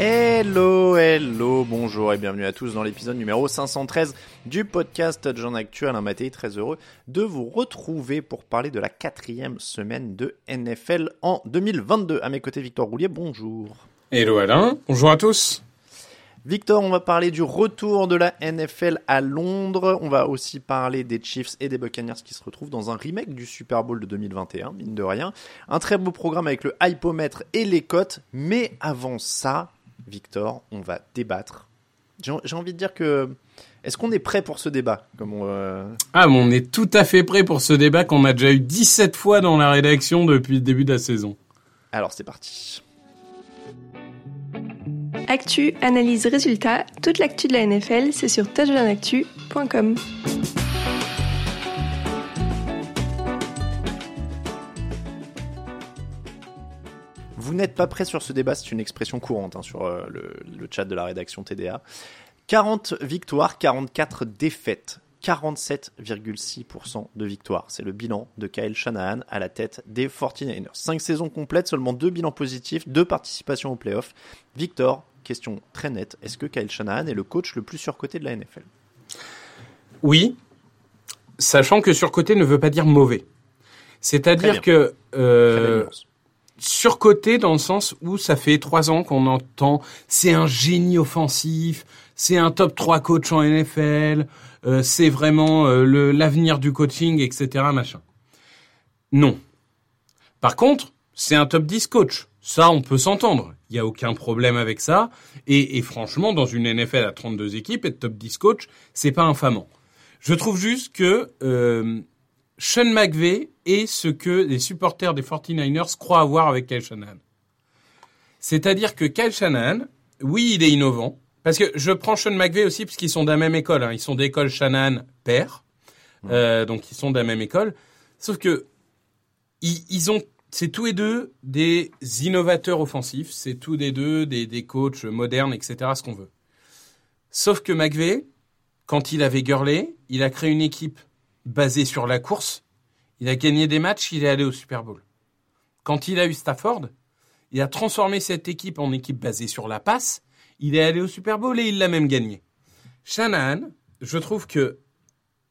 Hello, hello, bonjour et bienvenue à tous dans l'épisode numéro 513 du podcast Jean Actuel. Un matin très heureux de vous retrouver pour parler de la quatrième semaine de NFL en 2022. À mes côtés, Victor Roulier, bonjour. Hello Alain, bonjour à tous. Victor, on va parler du retour de la NFL à Londres. On va aussi parler des Chiefs et des Buccaneers qui se retrouvent dans un remake du Super Bowl de 2021, mine de rien. Un très beau programme avec le hypomètre et les cotes. Mais avant ça, Victor, on va débattre. J'ai envie de dire que. Est-ce qu'on est prêt pour ce débat? Comme on, euh, Ah, mais on est tout à fait prêt pour ce débat qu'on a déjà eu 17 fois dans la rédaction depuis le début de la saison. Alors c'est parti. Actu, analyse, résultat, toute l'actu de la NFL, c'est sur touchdownactu.com. Vous n'êtes pas prêt sur ce débat, c'est une expression courante hein, sur euh, le, chat de la rédaction TDA. 40 victoires, 44 défaites. 47,6% de victoires. C'est le bilan de Kyle Shanahan à la tête des 49ers. 5 saisons complètes, seulement 2 bilans positifs, 2 participations aux playoffs. Victor, question très nette. Est-ce que Kyle Shanahan est le coach le plus surcoté de la NFL Oui, sachant que surcoté ne veut pas dire mauvais. C'est-à-dire que euh, surcoté dans le sens où ça fait trois ans qu'on entend c'est un génie offensif, c'est un top 3 coach en NFL, euh, c'est vraiment euh, l'avenir du coaching, etc. Machin. Non. Par contre, c'est un top 10 coach. Ça, on peut s'entendre. Il n'y a aucun problème avec ça. Et, et franchement, dans une NFL à 32 équipes, être top 10 coach, c'est pas infamant. Je trouve juste que euh, Sean McVay est ce que les supporters des 49ers croient avoir avec Kyle Shanahan. C'est-à-dire que Kyle Shanahan, oui, il est innovant. Parce que je prends Sean McVay aussi parce qu'ils sont de la même école. hein. Ils sont d'école Shanahan père. Euh, donc ils sont de la même école. Sauf que ils, ils ont, c'est tous les deux des innovateurs offensifs. C'est tous les deux des, des coachs modernes, etc. Ce qu'on veut. Sauf que McVay, quand il avait Gurley, il a créé une équipe basée sur la course. Il a gagné des matchs, il est allé au Super Bowl. Quand il a eu Stafford, il a transformé cette équipe en équipe basée sur la passe. Il est allé au Super Bowl et il l'a même gagné. Shanahan, je trouve que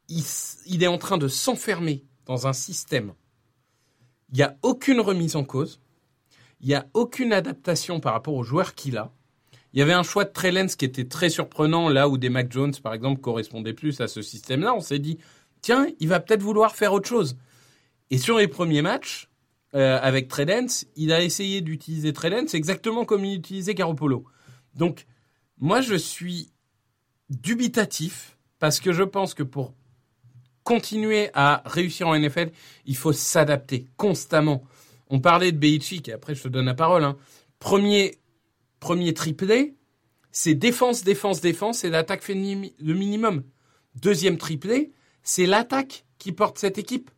il, s- il est en train de s'enfermer dans un système. Il n'y a aucune remise en cause. Il n'y a aucune adaptation par rapport aux joueurs qu'il a. Il y avait un choix de Trey Lance qui était très surprenant, là où des Mac Jones, par exemple, correspondaient plus à ce système-là. On s'est dit, tiens, il va peut-être vouloir faire autre chose. Et sur les premiers matchs, euh, avec Trey Lance, il a essayé d'utiliser Trey Lance exactement comme il utilisait Garoppolo. Donc, moi, je suis dubitatif parce que je pense que pour continuer à réussir en NFL, il faut s'adapter constamment. On parlait de Belichick, et après je te donne la parole. hein. Premier, premier triplé, c'est défense, défense, défense, et l'attaque fait le minimum. Deuxième triplé, c'est l'attaque qui porte cette équipe.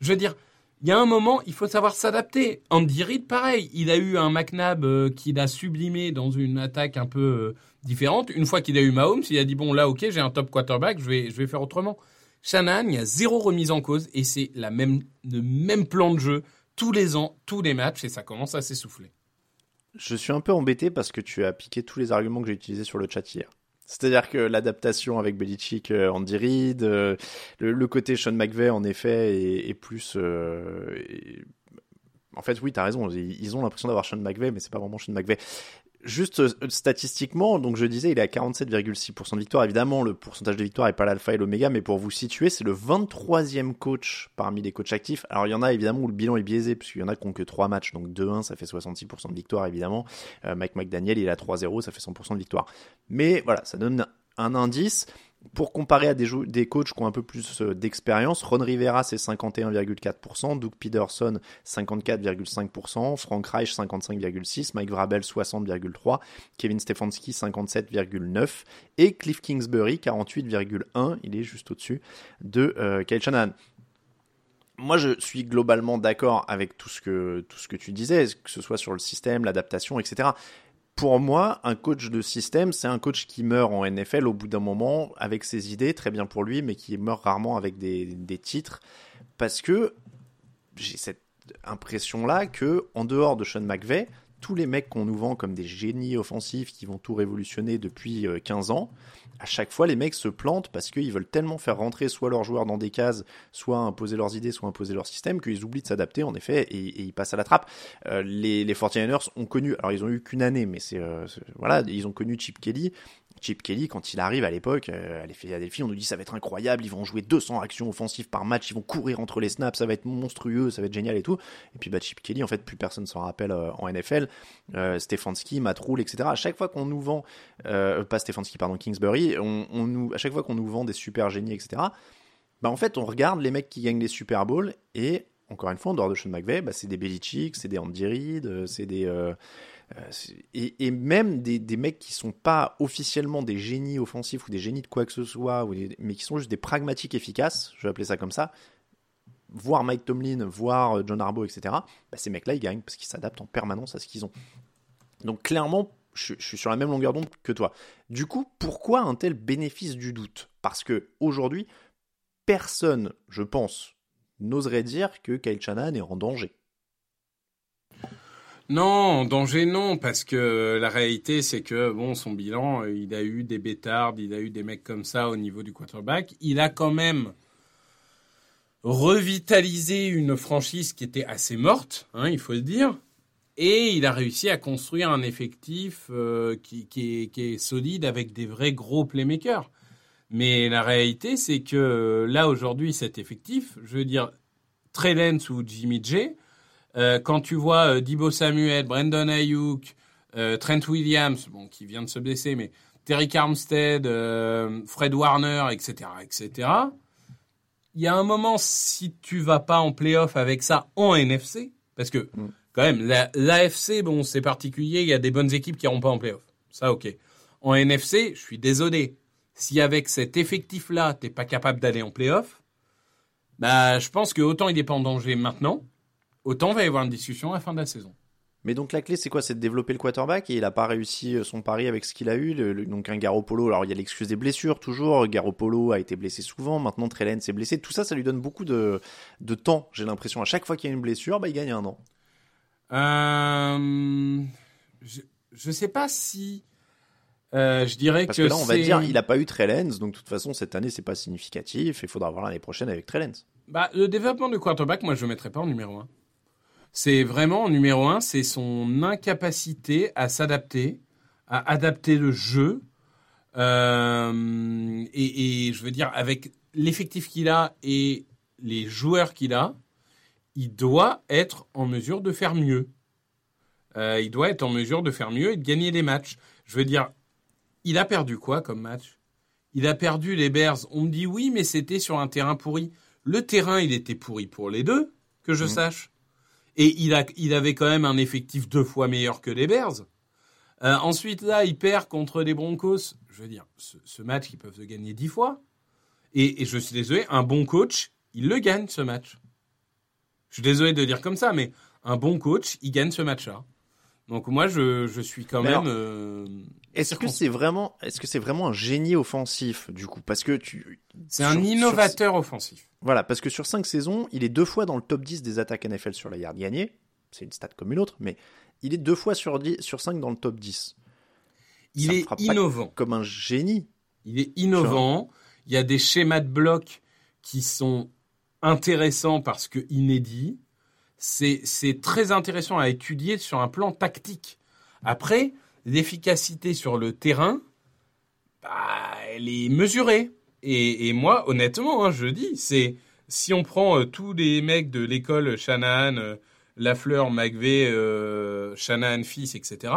Je veux dire, il y a un moment, il faut savoir s'adapter. Andy Reid, pareil, il a eu un McNabb euh, qu'il a sublimé dans une attaque un peu euh, différente. Une fois qu'il a eu Mahomes, il a dit bon là, ok, j'ai un top quarterback, je vais, je vais faire autrement. Shanahan, il y a zéro remise en cause et c'est la même, le même plan de jeu tous les ans, tous les matchs et ça commence à s'essouffler. Je suis un peu embêté parce que tu as piqué tous les arguments que j'ai utilisés sur le chat hier. C'est-à-dire que l'adaptation avec Belichick, euh, Andy Reid, euh, le, côté Sean McVay en effet est, plus. Euh, en fait, oui, t'as raison. Ils, ont l'impression d'avoir Sean McVay, mais c'est pas vraiment Sean McVay juste euh, statistiquement, donc je disais, il est à 47,6% de victoire. Évidemment, le pourcentage de victoire n'est pas l'alpha et l'oméga, mais pour vous situer, c'est le 23e coach parmi les coachs actifs. Alors, il y en a évidemment où le bilan est biaisé, puisqu'il y en a qui n'ont que 3 matchs, donc 2-1, ça fait 66% de victoire, évidemment. Euh, Mike McDaniel, il à 3-0, ça fait 100% de victoire. Mais voilà, ça donne un indice pour comparer à des, des coachs qui ont un peu plus euh, d'expérience, Ron Rivera c'est 51,4%, Doug Peterson 54,5%, Frank Reich 55,6%, Mike Vrabel 60,3%, Kevin Stefanski 57,9% et Cliff Kingsbury 48,1%, il est juste au-dessus de euh, Kyle Shanahan. Moi, je suis globalement d'accord avec tout ce que tout ce que tu disais, que ce soit sur le système, l'adaptation, etc pour moi, un coach de système, c'est un coach qui meurt en NFL au bout d'un moment avec ses idées, très bien pour lui, mais qui meurt rarement avec des, titres. Parce que j'ai cette impression-là que, en dehors de Sean McVay, tous les mecs qu'on nous vend comme des génies offensifs qui vont tout révolutionner depuis 15 euh, ans, à chaque fois les mecs se plantent parce qu'ils veulent tellement faire rentrer soit leurs joueurs dans des cases, soit imposer leurs idées, soit imposer leur système, qu'ils oublient de s'adapter en effet et, ils passent à la trappe. Euh, les, les 49ers ont connu, alors ils ont eu qu'une année, mais c'est euh, voilà, ils ont connu Chip Kelly Chip Kelly, quand il arrive à l'époque, euh, à Philadelphie, on nous dit ça va être incroyable, ils vont jouer 200 actions offensives par match, ils vont courir entre les snaps, ça va être monstrueux, ça va être génial et tout. Et puis bah, Chip Kelly, en fait, plus personne s'en rappelle euh, en NFL. Euh, Stefanski, Matt Rule, etc. À chaque fois qu'on nous vend, pas Stefanski, pardon, Kingsbury, on, nous, à chaque fois qu'on nous vend des super génies, etc. Bah en fait, on regarde les mecs qui gagnent les Super Bowls et encore une fois, en dehors de Sean McVay, bah, c'est des Belichick, c'est des Andy Reid, c'est des et, même des, mecs qui sont pas officiellement des génies offensifs ou des génies de quoi que ce soit, mais qui sont juste des pragmatiques efficaces, je vais appeler ça comme ça, voir Mike Tomlin, voir euh, John Harbaugh, etc., bah, ces mecs-là, ils gagnent parce qu'ils s'adaptent en permanence à ce qu'ils ont. Donc clairement, je, je, suis sur la même longueur d'onde que toi. Du coup, pourquoi un tel bénéfice du doute? Parce que aujourd'hui, personne, je pense, n'oserait dire que Kyle Shanahan est en danger. Non, danger non, parce que la réalité c'est que bon, son bilan, euh, il a eu des bêtards, il a eu des mecs comme ça au niveau du quarterback. Il a quand même revitalisé une franchise qui était assez morte, hein, il faut le dire, et il a réussi à construire un effectif euh, qui, est, solide avec des vrais gros playmakers. Mais la réalité c'est que là aujourd'hui cet effectif, je veux dire, Trey ou Jimmy J euh, quand tu vois euh, Dibo Samuel, Brandon Ayuk, euh, Trent Williams, bon, qui vient de se blesser, mais Terry Armstead, Fred Warner, etc., etc. Il y a un moment, si tu vas pas en playoff avec ça en NFC, parce que mm. quand même, l'AFC, bon, c'est particulier, il y a des bonnes équipes qui n'iront pas en playoff. Ça, ok. En NFC, je suis désolé. Si avec cet effectif-là, t'es pas capable d'aller en playoff, bah, je pense que autant il est pas en danger maintenant, autant va y avoir une discussion à la fin de la saison. Mais donc la clé c'est quoi? C'est de développer le quarterback? Et il n'a pas réussi euh, son pari avec ce qu'il a eu. donc un Garoppolo, alors il y a l'excuse des blessures toujours. Garoppolo a été blessé souvent. Maintenant Trellen s'est blessé. Tout ça, ça lui donne beaucoup de, de temps. J'ai l'impression à chaque fois qu'il y a une blessure, bah, il gagne un an. Euh, je, ne sais pas si. Euh, je dirais Parce que, que là, on va dire, il n'a pas eu Trellens, donc de toute façon, cette année, c'est pas significatif. Il faudra voir l'année prochaine avec Trellens. Bah, le développement du quarterback, moi, je le mettrais pas en numéro 1 c'est vraiment, numéro un, c'est son incapacité à s'adapter, à adapter le jeu. Euh, et, je veux dire, avec l'effectif qu'il a et les joueurs qu'il a, il doit être en mesure de faire mieux. Euh, il doit être en mesure de faire mieux et de gagner des matchs. Je veux dire, il a perdu quoi comme match? Il a perdu les Bears. On me dit oui, mais c'était sur un terrain pourri. Le terrain, il était pourri pour les deux, que je mmh. sache. Et il, a, il avait quand même un effectif deux fois meilleur que les Bears. Euh, ensuite, là, il perd contre les Broncos. Je veux dire, ce, match, ils peuvent le gagner dix fois. Et, je suis désolé, un bon coach, il le gagne, ce match. Je suis désolé de dire comme ça, mais un bon coach, il gagne ce match-là. Donc moi, je, je suis quand Mais même. alors, euh, Est-ce que c'est vraiment, est-ce que c'est vraiment un génie offensif du coup? Parce que tu, c'est un sur- innovateur offensif. Voilà, parce que sur 5 saisons, il est deux fois dans le top 10 des attaques NFL sur la yard gagnée. C'est une stat comme une autre, mais il est deux fois sur, 10, sur 5 dans le top 10. Il Ça est innovant. Comme un génie. Il est innovant. Il y a des schémas de blocs qui sont intéressants parce que inédits. C'est, c'est très intéressant à étudier sur un plan tactique. Après, l'efficacité sur le terrain, bah, elle est mesurée. Et, et moi, honnêtement, hein, je dis, c'est si on prend euh, tous les mecs de l'école Shanahan, euh, Lafleur, McVeigh, euh, Shanahan fils, etc.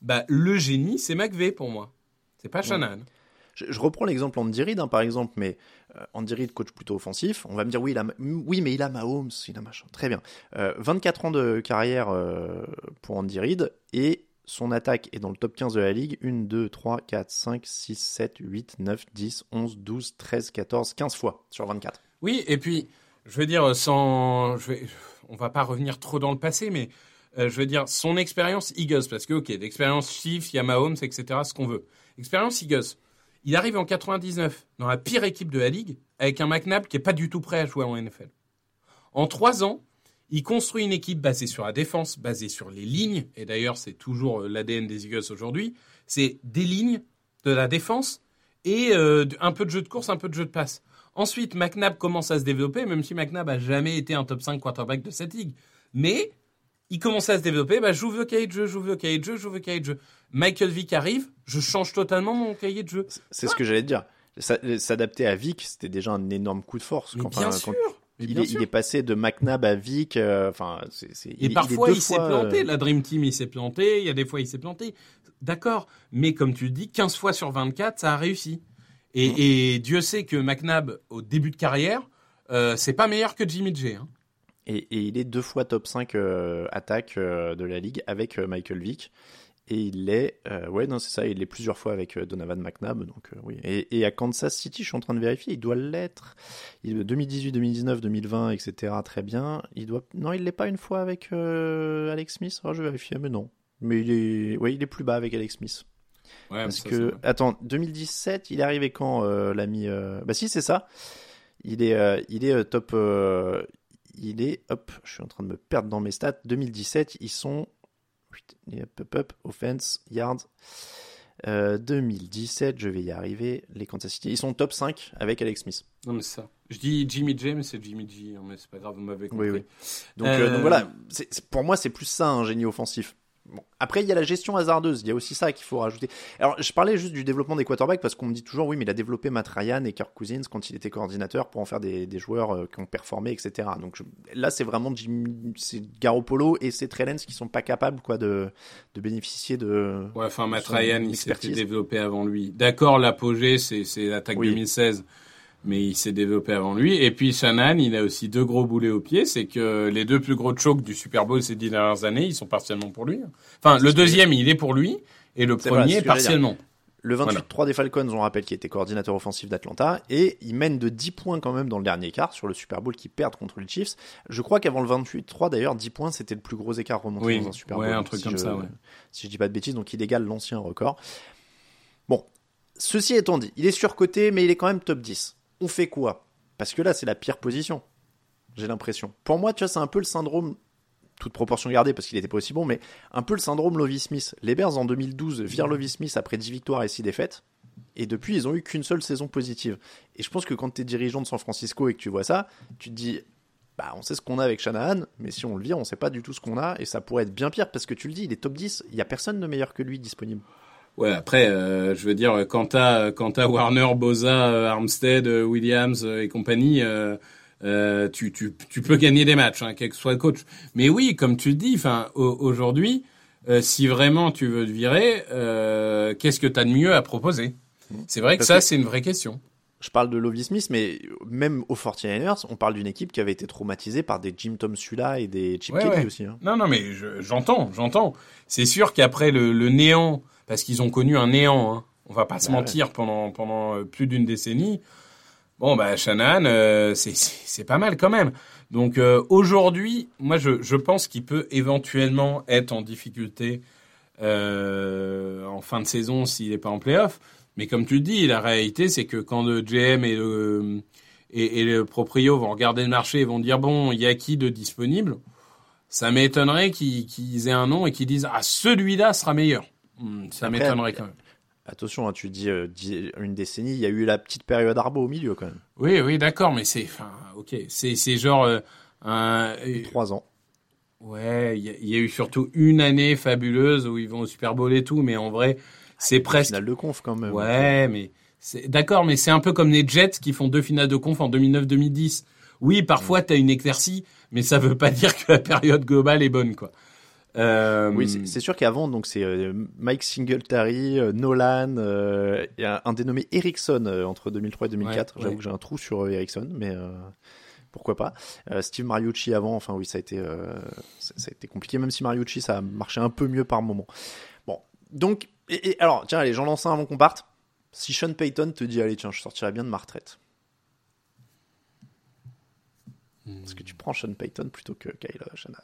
Bah, le génie, c'est McVeigh pour moi. C'est pas Shanahan. Je, je reprends l'exemple Andy Reid, hein, par exemple, mais euh, Andy Reid, coach plutôt offensif. On va me dire, oui, il a, oui mais il a Mahomes, il a machin. Très bien. Euh, 24 ans de carrière pour Andy Reid et son attaque est dans le top 15 de la ligue. 1, 2, 3, 4, 5, 6, 7, 8, 9, 10, 11, 12, 13, 14, 15 fois sur 24. Oui, et puis, je veux dire, sans, je vais, on va pas revenir trop dans le passé, mais euh, je veux dire, son expérience Eagles, parce que, ok, l'expérience Chiefs, il etc., ce qu'on veut. Expérience Eagles. Il arrive en 99 dans la pire équipe de la ligue avec un McNabb qui est pas du tout prêt à jouer en NFL. En trois ans, il construit une équipe basée sur la défense, basée sur les lignes, et d'ailleurs c'est toujours euh, l'ADN des Eagles aujourd'hui, c'est des lignes, de la défense et euh, un peu de jeu de course, un peu de jeu de passe. Ensuite, McNabb commence à se développer, même si McNabb a jamais été un top 5 quarterback de cette ligue. Mais il commence à se développer, bah, j'ouvre le cahier de jeu, j'ouvre le cahier de jeu, j'ouvre le cahier de jeu. Michael Vick arrive, je change totalement mon cahier de jeu. C'est ce que j'allais te dire. Ça- S'adapter à Vic, c'était déjà un énorme coup de force. Mais Quand- bien enfin, sûr, quand- il, est, il passé de McNabb à Vic. euh, Enfin, il Et est- parfois, il, deux s'est fois, planté. euh, La Dream Team, il s'est planté. Il y a des fois, il s'est planté. D'accord. Mais comme tu le dis, 15 fois sur 24, ça a réussi. Et, et Dieu sait que McNabb, au début de carrière, euh, c'est pas meilleur que Jimmy G. Hein. Et, et il est deux fois top 5 euh, attaque euh, de la ligue avec euh, Michael Vick. Et il est, euh, ouais, non, c'est ça, il est plusieurs fois avec euh, Donovan McNabb, donc euh, oui. Et, et à Kansas City, je suis en train de vérifier, il doit l'être. Il 2018, 2019, 2020, etc. Très bien. Il doit, non, il l'est pas une fois avec euh, Alex Smith? Oh, je vais vérifier, mais non. Mais il est, ouais, il est plus bas avec Alex Smith. Ouais, Parce ça, que, attends, 2017, il est arrivé quand l'ami Bah si, c'est ça. Il est, il est top. il est, hop, je suis en train de me perdre dans mes stats. 2017, ils sont. Hop, hop, offense, yards. Euh, 2017, je vais y arriver. Les Kansas City, ils sont top 5 avec Alex Smith. Non, mais ça. Je dis Jimmy J, mais c'est Jimmy G. hein, mais c'est pas grave, vous m'avez compris. Oui, oui. Donc, Euh, euh, donc voilà, pour moi, c'est plus ça un génie offensif. Bon. Après, il y a la gestion hasardeuse. Il y a aussi ça qu'il faut rajouter. Alors, je parlais juste du développement des quarterbacks parce qu'on me dit toujours, oui, mais il a développé Matt Ryan et Kirk Cousins quand il était coordinateur pour en faire des, des joueurs euh, qui ont performé, etc. Donc je- là, c'est vraiment Jimmy, c'est Garoppolo et c'est Trellens qui sont pas capables, quoi, de, de bénéficier de. Ouais, enfin, Matt Ryan, il s'était expertise. développé avant lui. D'accord, l'apogée, c'est, c'est l'attaque Oui. 2016, mais il s'est développé avant lui. Et puis, Shannon, il a aussi deux gros boulets au pied. C'est que les deux plus gros chokes du Super Bowl ces dix dernières années, ils sont partiellement pour lui. Enfin, le deuxième, il est pour lui, et le premier, partiellement. Le 28-3 Voilà. des Falcons, on rappelle, qui était coordinateur offensif d'Atlanta, et il mène de 10 points quand même dans le dernier quart sur le Super Bowl qui perdent contre les Chiefs. Je crois qu'avant le 28-3, d'ailleurs, 10 points, c'était le plus gros écart remonté Oui, dans un Super ouais, Bowl. un truc si comme je- ça, ouais. Si je dis pas de bêtises, donc il égale l'ancien record. Bon, ceci étant dit, il est surcoté, mais il est quand même top 10. On fait quoi? Parce que là, c'est la pire position, j'ai l'impression. Pour moi, tu vois, c'est un peu le syndrome toute proportion gardée parce qu'il était pas aussi bon, mais un peu le syndrome Lovie Smith. Les Bears en 2012 virent Lovie Smith après 10 victoires et 6 défaites. Et depuis, ils ont eu qu'une seule saison positive. Et je pense que quand tu es dirigeant de San Francisco et que tu vois ça, tu te dis, bah, on sait ce qu'on a avec Shanahan, mais si on le vire, on sait pas du tout ce qu'on a. Et ça pourrait être bien pire parce que tu le dis, il est top 10. Il y a personne de meilleur que lui disponible. Ouais, après, euh, je veux dire, quand t'as, quand t'as Warner, Boza, euh, Armstead, euh, Williams euh, et compagnie, euh, euh, tu, tu, tu peux gagner des matchs, hein, quel que soit le coach. Mais oui, comme tu le dis, enfin, au- aujourd'hui, euh, si vraiment tu veux te virer, euh, qu'est-ce que t'as de mieux à proposer? C'est vrai que Parce ça, que- c'est une vraie question. Je parle de Lovie Smith, mais même aux 49ers, on parle d'une équipe qui avait été traumatisée par des Jim Tom Sula et des Chip Ouais, Kelly ouais. aussi. hein. Non, non, mais je- j'entends, j'entends. C'est sûr qu'après le, le néant, parce qu'ils ont connu un néant, hein, on va pas se Bah mentir, pendant, pendant euh, plus d'une décennie. Bon, bah, Shannon, euh, c'est- pas mal quand même. Donc euh, aujourd'hui, moi je, je pense qu'il peut éventuellement être en difficulté euh, en fin de saison s'il n'est pas en playoff. Mais comme tu le dis, la réalité c'est que quand le GM et le, et, et le proprio vont regarder le marché et vont dire bon, il y a qui de disponible Ça m'étonnerait qu'ils qu'ils aient un nom et qu'ils disent ah celui-là sera meilleur. Hmm, ça m'étonnerait quand même. Attention, hein, tu dis euh, dix- une décennie, il y a eu la petite période Arbo au milieu quand même. Oui, oui, d'accord, mais c'est, enfin, ok, c'est, c'est genre euh, un, Trois ans. ouais, il y, a- il y a eu surtout une année fabuleuse où ils vont au Super Bowl et tout, mais en vrai, c'est presque, Finale de conf quand même. ouais, mais c'est, d'accord, mais c'est un peu comme les Jets qui font deux finales de conf en 2009-2010. Oui, parfois t'as une éclaircie, mais ça veut pas dire que la période globale est bonne, quoi. Euh, Oui, c'est sûr qu'avant, donc c'est euh, Mike Singletary, euh, Nolan, un dénommé Erickson entre 2003 et 2004. Ouais, J'avoue ouais. que j'ai un trou sur Erickson, mais pourquoi pas. Steve Mariucci avant, enfin oui, ça a été, ça, ça a été compliqué, même si Mariucci ça a marché un peu mieux par moment. Bon, donc, et, et alors, tiens, allez, j'en lance un avant qu'on parte. Si Sean Payton te dit, allez, tiens, je sortirai bien de ma retraite. Est-ce que tu prends Sean Payton plutôt que Kyle Shanahan?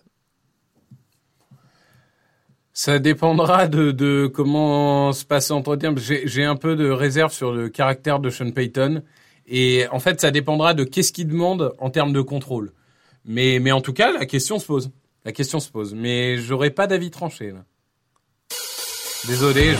Ça dépendra de, de comment se passe l'entretien. J'ai un peu de réserve sur le caractère de Sean Payton. Et en fait, ça dépendra de qu'est-ce qu'il demande en termes de contrôle. Mais, mais en tout cas, la question se pose. La question se pose. Mais j'aurais pas d'avis tranché, là. Désolé.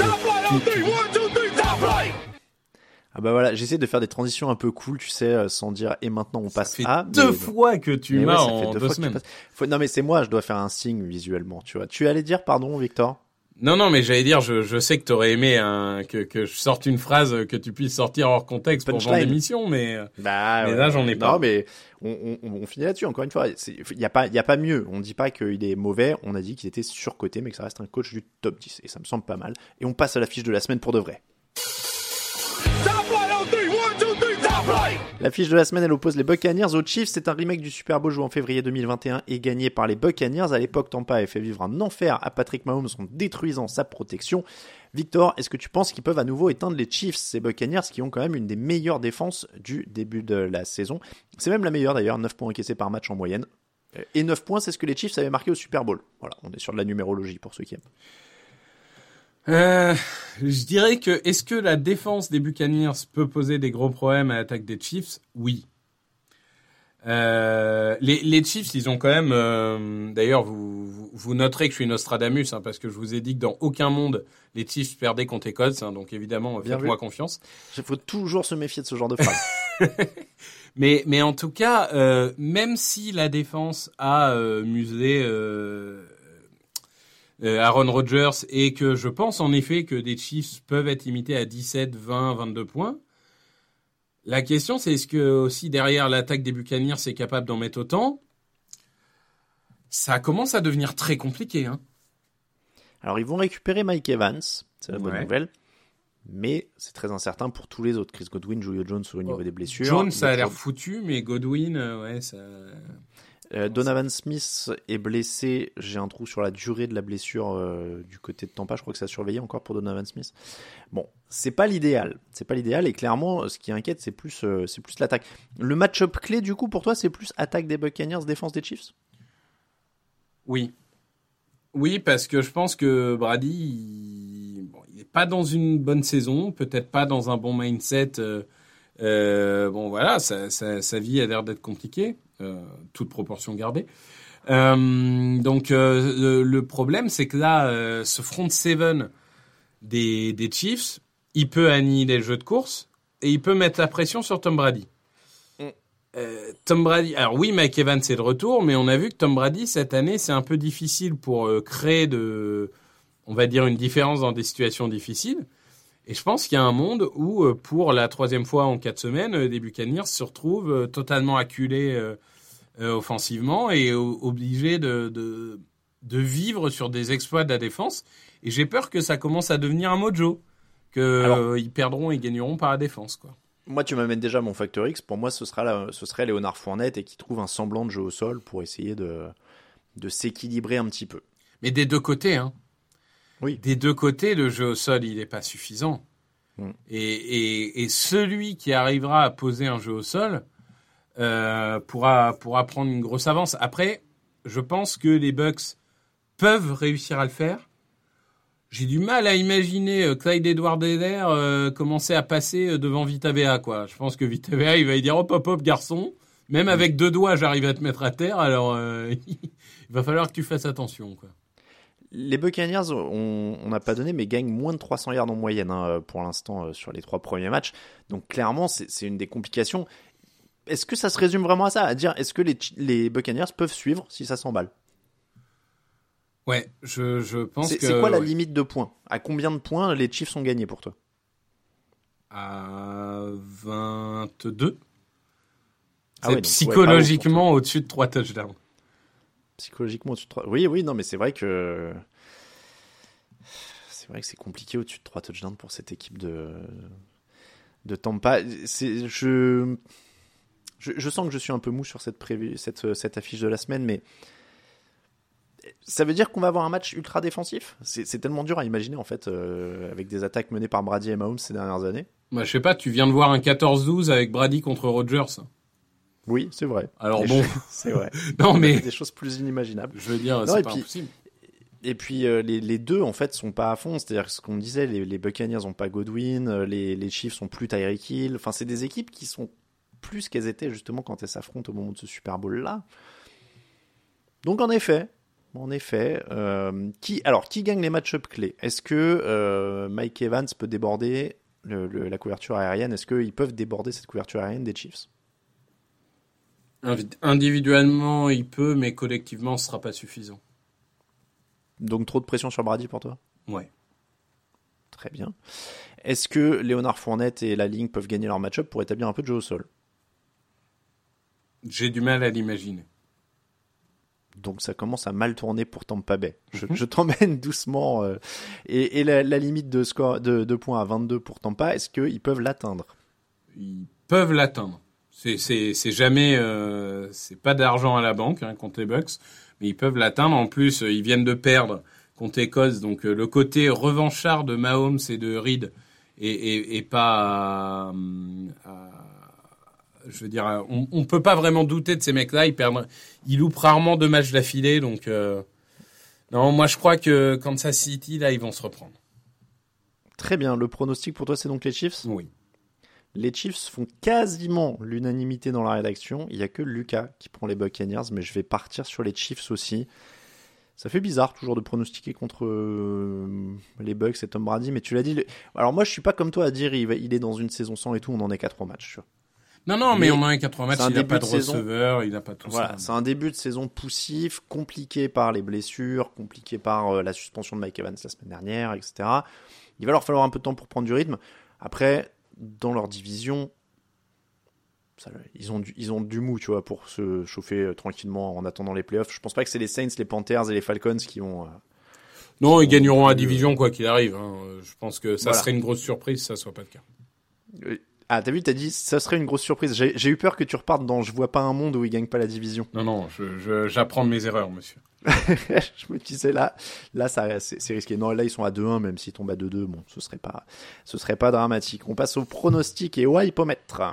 Ah bah voilà, j'essaie de faire des transitions un peu cool, tu sais, euh, sans dire et maintenant on ça passe fait à. deux mais- fois que tu ouais, m'as ça en fait deux deux fois semaines. Faut- Non mais c'est moi, je dois faire un signe visuellement, tu vois. Tu allais dire pardon, Victor? Non, non, mais j'allais dire, je, je sais que t'aurais aimé hein, que, que je sorte une phrase que tu puisses sortir hors contexte pour vendre l'émission, mais... euh, Bah Mais là, j'en ai pas. Non mais on, on, on finit là-dessus. Encore une fois, il y a pas, il y a pas mieux. On dit pas qu'il est mauvais. On a dit qu'il était surcoté, mais que ça reste un coach du top 10 et ça me semble pas mal. Et on passe à la fiche de la semaine pour de vrai. La fiche de la semaine, elle oppose les Buccaneers aux Chiefs. C'est un remake du Super Bowl joué en février 2021 et gagné par les Buccaneers. À l'époque, Tampa avait fait vivre un enfer à Patrick Mahomes en détruisant sa protection. Victor, est-ce que tu penses qu'ils peuvent à nouveau éteindre les Chiefs, ces Buccaneers qui ont quand même une des meilleures défenses du début de la saison? C'est même la meilleure d'ailleurs, 9 points encaissés par match en moyenne. Et 9 points, c'est ce que les Chiefs avaient marqué au Super Bowl. Voilà, on est sur de la numérologie pour ceux qui aiment. Euh, je dirais que est-ce que la défense des Buccaneers peut poser des gros problèmes à l'attaque des Chiefs? Oui. Euh, les, les Chiefs, ils ont quand même. euh, D'ailleurs, vous, vous, vous noterez que je suis Nostradamus hein, parce que je vous ai dit que dans aucun monde les Chiefs perdaient contre les Colts. hein, donc évidemment, faites-moi confiance. Il faut toujours se méfier de ce genre de phrase. Mais, mais en tout cas, euh, même si la défense a euh, euh, euh, Aaron Rodgers et que je pense en effet que des Chiefs peuvent être limités à 17, 20, 22 points, la question c'est est-ce que aussi derrière l'attaque des Buccaneers c'est capable d'en mettre autant? Ça commence à devenir très compliqué. Hein. Alors, ils vont récupérer Mike Evans, c'est la bonne Ouais. nouvelle. Mais c'est très incertain pour tous les autres. Chris Godwin, Julio Jones au niveau Oh. des blessures. Jones ça a l'air foutu, mais Godwin, euh, ouais, ça. Euh, Donovan Smith est blessé. J'ai un trou sur la durée de la blessure euh, du côté de Tampa. Je crois que ça a surveillé encore pour Donovan Smith. Bon, c'est pas l'idéal. C'est pas l'idéal. Et clairement, ce qui inquiète, c'est plus, euh, c'est plus l'attaque. Le match-up clé, du coup, pour toi, c'est plus attaque des Buccaneers, défense des Chiefs? Oui. Oui, parce que je pense que Brady, il bon, il est pas dans une bonne saison, peut-être pas dans un bon mindset. bon, voilà, sa, vie a l'air d'être compliquée, toute proportion gardée. Euh, donc, euh, le, problème, c'est que là, euh, ce front seven des, des Chiefs, il peut annihiler le jeu de course et il peut mettre la pression sur Tom Brady. Euh, Tom Brady, alors oui, Mike Evans est de retour, mais on a vu que Tom Brady cette année, c'est un peu difficile pour euh, créer de, on va dire une différence dans des situations difficiles. Et je pense qu'il y a un monde où, euh, pour la troisième fois en quatre semaines, euh, les Buccaneers se retrouvent euh, totalement acculés euh, euh, offensivement et o- obligés de, de de vivre sur des exploits de la défense. Et j'ai peur que ça commence à devenir un mojo, que Alors- euh, perdront et gagneront par la défense, quoi. Moi, tu m'amènes déjà mon facteur X. Pour moi, ce, sera la- ce serait Léonard Fournette et qui trouve un semblant de jeu au sol pour essayer de, de s'équilibrer un petit peu. Mais des deux côtés, hein. Oui. Des deux côtés, le jeu au sol, il n'est pas suffisant. Mm. Et, et, et celui qui arrivera à poser un jeu au sol, euh, pourra, pourra prendre une grosse avance. Après, je pense que les Bucks peuvent réussir à le faire. J'ai du mal à imaginer euh, Clyde Edward Eder euh, commencer à passer devant Vitavea, quoi. Je pense que Vitavea, il va lui dire hop, hop, hop, garçon. Même avec deux doigts, j'arrive à te mettre à terre, alors euh, il va falloir que tu fasses attention, quoi. Les Buccaneers, on n'a pas donné, mais gagnent moins de 300 yards en moyenne hein, pour l'instant sur les trois premiers matchs. Donc clairement, c'est une des complications. Est-ce que ça se résume vraiment à ça À dire, est-ce que les, Buccaneers peuvent suivre si ça s'emballe? Ouais, je, je pense que... c'est quoi la limite de points? À combien de points les Chiefs ont gagné pour toi? À 22. Ah C'est ouais, donc, ouais, psychologiquement au-dessus de 3 touchdowns. Psychologiquement au-dessus de 3. Oui, oui, non, mais c'est vrai que. C'est vrai que c'est compliqué au-dessus de 3 touchdowns pour cette équipe de. De Tampa. Je... je. Je sens que je suis un peu mou sur cette, prévu... cette, cette affiche de la semaine, mais. Ça veut dire qu'on va avoir un match ultra défensif? C'est tellement dur à imaginer, en fait, euh, avec des attaques menées par Brady et Mahomes ces dernières années. Bah, je sais pas, tu viens de voir un 14-12 avec Brady contre Rodgers. Oui, c'est vrai. Alors Et bon, C'est vrai. non mais, Des choses plus inimaginables. je veux dire, c'est pas puis- impossible. Et puis euh, les, les deux en fait sont pas à fond, c'est-à-dire ce qu'on disait, les, les Buccaneers ont pas Godwin, euh, les, les Chiefs sont plus Tyreek Hill. Enfin, c'est des équipes qui sont plus qu'elles étaient justement quand elles s'affrontent au moment de ce Super Bowl là. Donc en effet, en effet, euh, qui alors qui gagne les match-up clés? Est-ce que euh, Mike Evans peut déborder le- le- la couverture aérienne? Est-ce qu'ils peuvent déborder cette couverture aérienne des Chiefs? Individuellement, il peut, mais collectivement, ce sera pas suffisant. Donc trop de pression sur Brady pour toi? Ouais. Très bien. Est-ce que Léonard Fournette et la ligne peuvent gagner leur match-up pour établir un peu de jeu au sol? J'ai du mal à l'imaginer. Donc ça commence à mal tourner pour Tampa Bay. Je, je t'emmène doucement. euh, et et la, la limite de, score, de, de points à 22 pour Tampa, est-ce qu'ils peuvent l'atteindre? Ils peuvent l'atteindre. C'est, jamais, euh, c'est pas d'argent à la banque hein, contre les Bucks, mais ils peuvent l'atteindre. En plus, euh, ils viennent de perdre contre Colts, donc euh, le côté revanchard de Mahomes et de Reed est, est, est pas, à- je veux dire, à- on, on peut pas vraiment douter de ces mecs-là. Ils perdent, ils loupent rarement deux matchs d'affilée, donc euh, non, moi je crois que Kansas City là, ils vont se reprendre. Très bien. Le pronostic pour toi, c'est donc les Chiefs? Oui. Les Chiefs font quasiment l'unanimité dans la rédaction. Il n'y a que Lucas qui prend les Buccaneers, mais je vais partir sur les Chiefs aussi. Ça fait bizarre toujours de pronostiquer contre euh, les Bucks et Tom Brady, mais tu l'as dit. le- Alors moi, je suis pas comme toi à dire il, va- il est dans une saison sans et tout. On en est qu'à trois matchs. Non, non, mais, Mais on a un 80 matchs, il n'a pas de de saison. receveur, il n'a pas tout Voilà, ça. c'est un début de saison poussif, compliqué par les blessures, compliqué par euh, la suspension de Mike Evans la semaine dernière, etc. Il va leur falloir un peu de temps pour prendre du rythme. Après, dans leur division, ça, ils, ont du, ils ont du mou, tu vois, pour se chauffer euh, tranquillement en attendant les playoffs. Je pense pas que c'est les Saints, les Panthers et les Falcons qui vont. euh, Non, ils gagneront la division quoi qu'il arrive. hein. Je pense que ça Voilà. serait une grosse surprise si ça soit pas le cas. Ah, t'as vu, t'as dit, ça serait une grosse surprise. J'ai eu peur que tu repartes dans Je vois pas un monde où ils gagnent pas la division. Non, non, je- je- j'apprends de mes erreurs, monsieur. je me disais là, là c'est risqué. Non, là ils sont à 2-1, même s'ils tombent à 2-2, bon, ce serait pas, ce serait pas dramatique. On passe au pronostic et au hypomètre.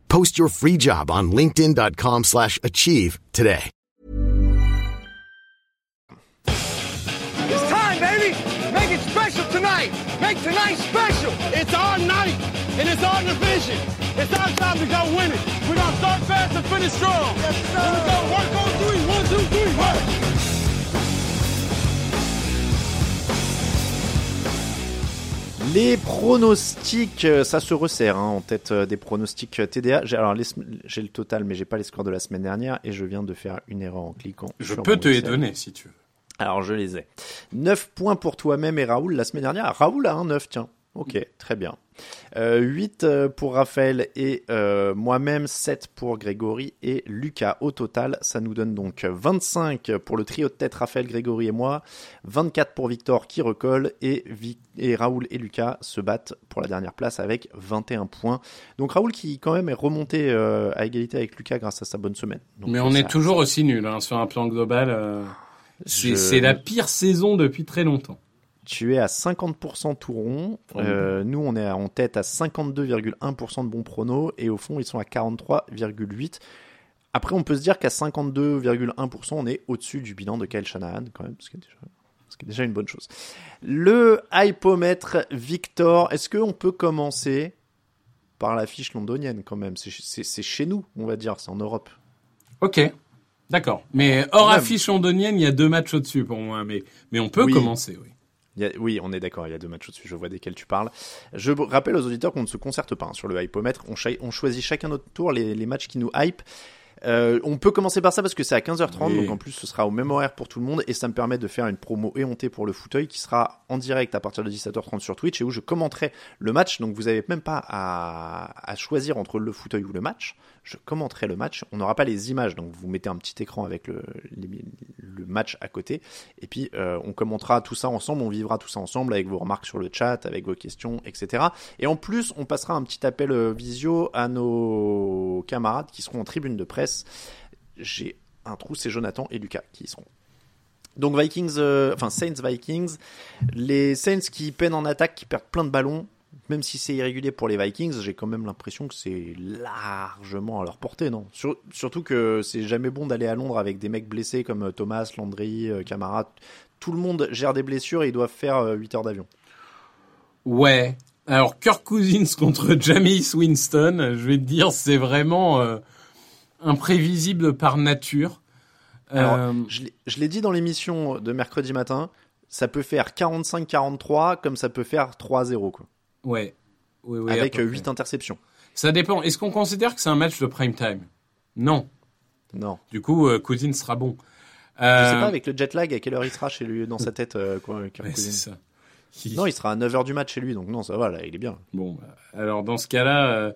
Post your free job on linkedin.com/achieve slash achieve today. It's time, baby. Make it special tonight. Make tonight special. It's our night, and it's our division. It's our time to go win it. We're gonna start fast and finish strong. Yes, sir. Here we go. Work on three. One, two, three. Work. Les pronostics, euh, ça se resserre hein, en tête euh, des pronostics TDA. J'ai alors les j'ai le total, mais j'ai pas les scores de la semaine dernière et je viens de faire une erreur en cliquant. Je sur peux te les donner si tu veux. Alors je les ai. 9 points pour toi-même et Raoul la semaine dernière. Raoul a un 9, tiens. Ok, très bien. Euh, 8 euh, pour Raphaël et euh, moi-même, 7 pour Grégory et Lucas. Au total, ça nous donne donc 25 pour le trio de tête Raphaël, Grégory et moi, 24 pour Victor qui recolle et, Raoul et Lucas se battent pour la dernière place avec 21 points. Donc Raoul qui quand même est remonté euh, à égalité avec Lucas grâce à sa bonne semaine. Donc, Mais on est toujours aussi nul hein, sur un plan global. C'est Je- c'est la pire saison depuis très longtemps. Tu es à 50% tout rond. Euh, nous, on est en tête à 52,1% de bons pronos. Et au fond, ils sont à 43,8%. Après, on peut se dire qu'à 52,1%, on est au-dessus du bilan de Kyle Shanahan, quand même, ce qui est déjà, ce qui est déjà une bonne chose. Le hypomètre Victor, est-ce qu'on peut commencer par la fiche londonienne, quand même? C'est- chez nous, on va dire, c'est en Europe. Ok, d'accord. Mais hors affiche londonienne, il y a deux matchs au-dessus pour moi. Mais, mais on peut Oui. commencer, oui. Il y a- oui, on est d'accord, il y a deux matchs au-dessus, je vois desquels tu parles. Je rappelle aux auditeurs qu'on ne se concerte pas hein, sur le hypomètre, on, choisit chacun notre tour les, les matchs qui nous hype. Euh, on peut commencer par ça parce que c'est à 15h30, Oui. donc en plus ce sera au même horaire pour tout le monde et ça me permet de faire une promo éhontée pour le fauteuil qui sera en direct à partir de 17h30 sur Twitch et où je commenterai le match. Donc vous n'avez même pas à, à choisir entre le fauteuil ou le match. Je commenterai le match. On n'aura pas les images, donc vous mettez un petit écran avec le, match à côté et puis euh, on commentera tout ça ensemble, on vivra tout ça ensemble avec vos remarques sur le chat, avec vos questions, etc. Et en plus, on passera un petit appel euh, visio à nos camarades qui seront en tribune de presse. J'ai un trou, c'est Jonathan et Lucas qui y seront. Donc Vikings, euh, enfin Saints Vikings, les Saints qui peinent en attaque, qui perdent plein de ballons, même si c'est irrégulier pour les Vikings, j'ai quand même l'impression que c'est largement à leur portée, non? Sur- Surtout que c'est jamais bon d'aller à Londres avec des mecs blessés comme euh, Thomas, Landry, euh, Camara. Tout le monde gère des blessures et ils doivent faire euh, 8 heures d'avion. Ouais. Alors, Kirk Cousins contre Jameis Winston, je vais te dire, c'est vraiment euh, imprévisible par nature. Alors, Euh, je l'ai- je l'ai dit dans l'émission de mercredi matin, ça peut faire 45-43 comme ça peut faire 3-0 quoi. Ouais. Oui, oui, avec peu 8 près. interceptions. Ça dépend. Est-ce qu'on considère que c'est un match de prime time? Non. Non. Du coup, euh, Cousins sera bon. Je Euh, sais pas avec le jet lag à quelle heure il sera chez lui dans sa tête. euh, quoi, Kirk ouais, c'est Cousins. ça. Il- Non, il sera à 9h du match chez lui, donc non, ça va, là, il est bien. Bon, bah, alors dans ce cas-là, euh,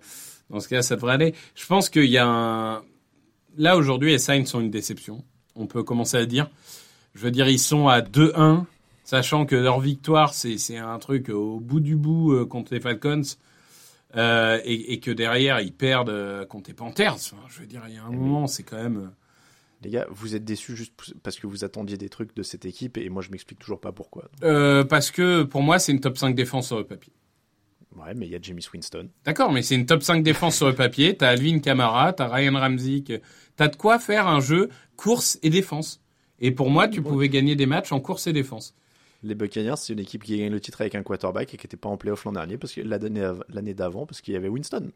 dans ce cas, ça devrait aller. Je pense qu'il y a un. Là aujourd'hui, les Saints sont une déception. On peut commencer à dire. Je veux dire, ils sont à 2-1, sachant que leur victoire, c'est un truc au bout du bout euh, contre les Falcons. euh, et, et que derrière ils perdent euh, contre les Panthers. Enfin, je veux dire, il y a un moment, c'est quand même. Les gars, vous êtes déçus juste parce que vous attendiez des trucs de cette équipe et moi je m'explique toujours pas pourquoi. euh, parce que pour moi, c'est une top 5 défense sur le papier. Ouais, mais il y a James Winston. D'accord, mais c'est une top 5 défense sur le papier. T'as Alvin Kamara, t'as Ryan Ramsey. T'as de quoi faire un jeu course et défense. Et pour moi, tu pouvais gagner des matchs en course et défense. Les Buccaneers, c'est une équipe qui gagne le titre avec un quarterback et qui n'était pas en playoff l'an dernier, parce que l'année av- l'année d'avant, parce qu'il y avait Winston.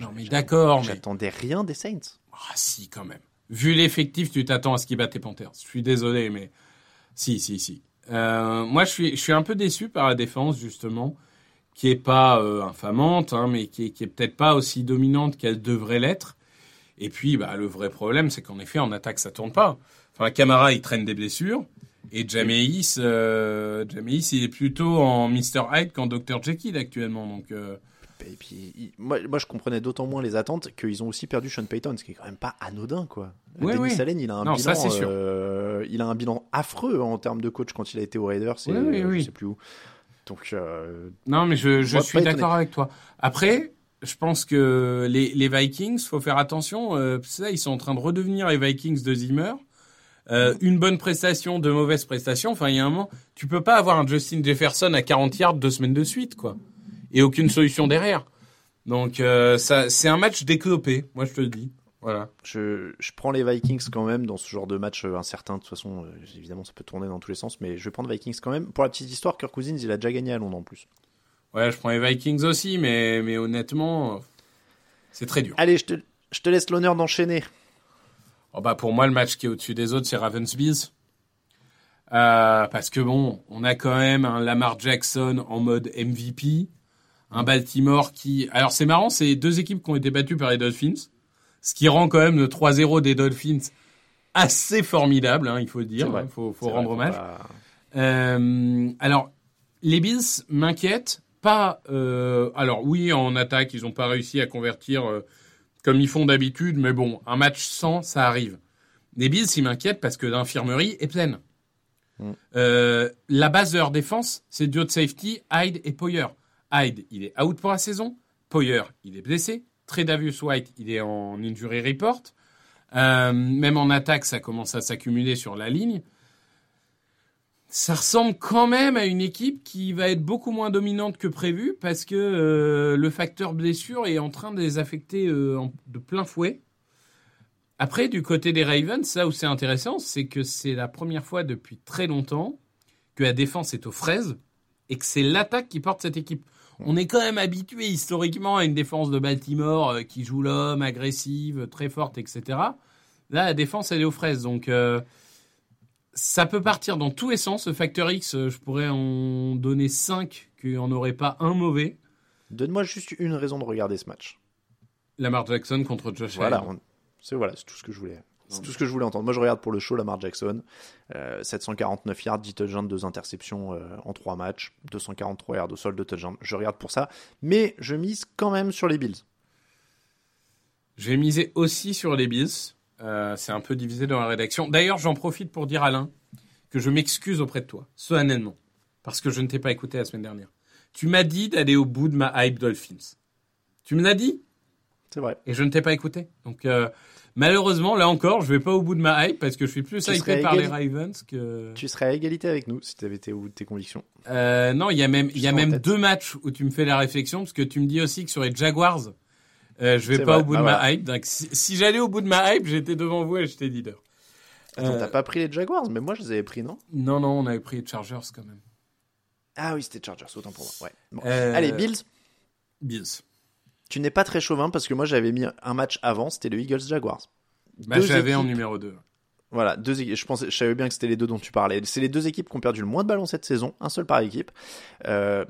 Non, mais d'accord, mais. J'attendais rien des Saints. Ah, si, quand même. Vu l'effectif, tu t'attends à ce qu'ils battent les Panthers. Je suis désolé, mais. Si, si, si. Euh, moi, je suis, je suis un peu déçu par la défense, justement, qui est pas euh, infamante, hein, mais qui est, qui est peut-être pas aussi dominante qu'elle devrait l'être. Et puis, bah, le vrai problème, c'est qu'en effet, en attaque, ça tourne pas. Enfin, Camara, il traîne des blessures. Et Jameis, euh, Jameis, il est plutôt en Mr. Hyde qu'en Dr. Jekyll actuellement. Donc, euh, Et puis, il- moi, moi, je comprenais d'autant moins les attentes qu'ils ont aussi perdu Sean Payton, ce qui est quand même pas anodin, quoi. Dennis oui. Allen, il a un Non, bilan, ça, euh, il a un bilan affreux en termes de coach quand il a été au Raiders. et, Oui, oui, euh, oui. Je sais plus où. Donc, euh, Non, mais je, suis d'accord avec toi. Après, je pense que les, les Vikings, faut faire attention. Euh, ça, ils sont en train de redevenir les Vikings de Zimmer. Euh, une bonne prestation, deux mauvaises prestations. Enfin, il y a un moment, tu peux pas avoir un Justin Jefferson à 40 yards deux semaines de suite, quoi. Et aucune solution derrière. Donc, euh, ça, c'est un match déclopé. Moi, je te le dis. Voilà. je, je prends les Vikings quand même dans ce genre de match euh, incertain. De toute façon, évidemment, ça peut tourner dans tous les sens, mais je vais prendre Vikings quand même. Pour la petite histoire, Kirk Cousins, il a déjà gagné à Londres en plus. Ouais, je prends les Vikings aussi, mais, mais honnêtement, c'est très dur. Allez, je te, je te laisse l'honneur d'enchaîner. Oh bah pour moi, le match qui est au-dessus des autres, c'est Ravens Bills. Euh, parce que bon, on a quand même un Lamar Jackson en mode MVP, un Baltimore qui... Alors c'est marrant, c'est deux équipes qui ont été battues par les Dolphins, ce qui rend quand même le 3-0 des Dolphins assez formidable, hein, il faut le dire, il faut, faut C'est rendre vrai, hommage. faut pas- Euh, alors, les Bills m'inquiètent pas. euh, alors oui, en attaque, ils n'ont pas réussi à convertir comme ils font d'habitude, mais bon, un match sans, ça arrive. Les Bills, ils m'inquiètent parce que l'infirmerie est pleine. Mm. Euh, la base de leur défense, c'est duo de safety, Hyde et Poyer. Hyde, il est out pour la saison. Poyer, il est blessé. Tredavious White, il est en injury report. Euh, même en attaque, ça commence à s'accumuler sur la ligne. Ça ressemble quand même à une équipe qui va être beaucoup moins dominante que prévu parce que euh, le facteur blessure est en train de les affecter euh, de plein fouet. Après, du côté des Ravens, ça où c'est intéressant, c'est que c'est la première fois depuis très longtemps que la défense est aux fraises et que c'est l'attaque qui porte cette équipe. On est quand même habitué historiquement à une défense de Baltimore euh, qui joue l'homme, agressive, très forte, etc. Là, la défense, elle est aux fraises. Donc, ça peut partir dans tous les sens. Le facteur X, euh, je pourrais en donner 5 qu'il n'y en aurait pas un mauvais. Donne-moi juste une raison de regarder ce match. Lamar Jackson contre Josh Voilà, on- c'est voilà, tout ce que je voulais. C'est tout ce que je voulais entendre. Moi, je regarde pour le show Lamar Jackson. Euh, 749 yards, 10 touchdowns, 2 interceptions euh, en 3 matchs, 243 yards au sol, 2 touchdowns. Je regarde pour ça. Mais je mise quand même sur les Bills. Je vais miser aussi sur les Bills. Euh, c'est un peu divisé dans la rédaction. D'ailleurs, j'en profite pour dire, Alain, que je m'excuse auprès de toi, solennellement, parce que je ne t'ai pas écouté la semaine dernière. Tu m'as dit d'aller au bout de ma hype Dolphins. Tu me l'as dit? C'est vrai. et je ne t'ai pas écouté. Donc, euh, malheureusement, là encore, je vais pas au bout de ma hype parce que je suis plus hypé par les Ravens que. Tu serais à égalité avec nous si tu avais été au bout de tes convictions. Euh, non, il y a même, il y a même deux matchs où tu me fais la réflexion parce que tu me dis aussi que sur les Jaguars, euh, je vais pas vrai, au bout bah de ma hype. Donc, si, si j'allais au bout de ma hype, j'étais devant vous et j'étais leader. Attends, Euh, t'as pas pris les Jaguars, mais moi je les avais pris, non? Non, non, on avait pris les Chargers quand même. Ah oui, c'était Chargers, autant pour moi. Ouais. Bon. Euh, Allez, Bills, Bills. tu n'es pas très chauvin parce que moi j'avais mis un match avant, c'était le Eagles Jaguars. Bah, j'avais en numéro 2. Voilà, deux. Je pensais, je savais bien que c'était les deux dont tu parlais. C'est les deux équipes qui ont perdu le moins de ballons cette saison, un seul par équipe. Euh,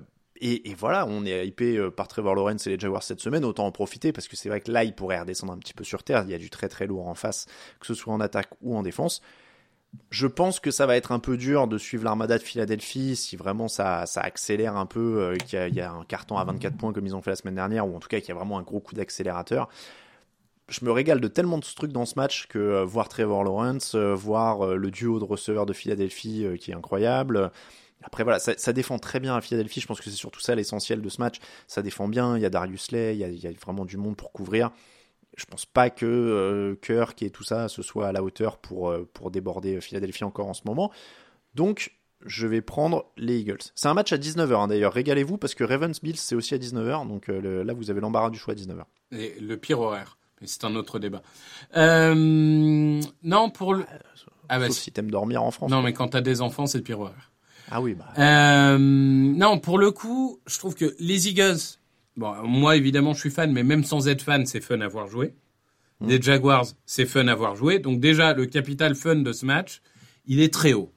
et, voilà, on est hypé euh, par Trevor Lawrence et les Jaguars cette semaine. Autant en profiter parce que c'est vrai que là, il pourrait redescendre un petit peu sur terre. Il y a du très très lourd en face, que ce soit en attaque ou en défense. Je pense que ça va être un peu dur de suivre l'armada de Philadelphie si vraiment ça, ça accélère un peu, euh, qu'il y, a- un carton à 24 points comme ils ont fait la semaine dernière, ou en tout cas qu'il y a vraiment un gros coup d'accélérateur je me régale de tellement de trucs dans ce match que euh, voir Trevor Lawrence, voir le duo de receveurs de Philadelphie qui est incroyable. Après voilà, ça, ça défend très bien à Philadelphie. Je pense que c'est surtout ça l'essentiel de ce match. Ça défend bien. Il y a Darius Slay, il y a, il y a vraiment du monde pour couvrir. Je pense pas que euh, Kirk et tout ça ce soit à la hauteur pour euh, pour déborder Philadelphie encore en ce moment. Donc je vais prendre les Eagles. C'est un match à 19h hein, d'ailleurs. Régalez-vous parce que Ravens Bills c'est aussi à 19h. Donc euh, le- là vous avez l'embarras du choix à 19h. Et le pire horaire. Mais c'est un autre débat. Euh, non, pour le. Ah bah Sauf si t'aimes dormir en France. Non, mais quand t'as des enfants, c'est le pire horaire. Ah oui, bah. Euh, non, pour le coup, je trouve que les Eagles, bon, moi évidemment je suis fan, mais même sans être fan, c'est fun à voir jouer. Les Jaguars, c'est fun à voir jouer. Donc déjà, le capital fun de ce match, il est très haut.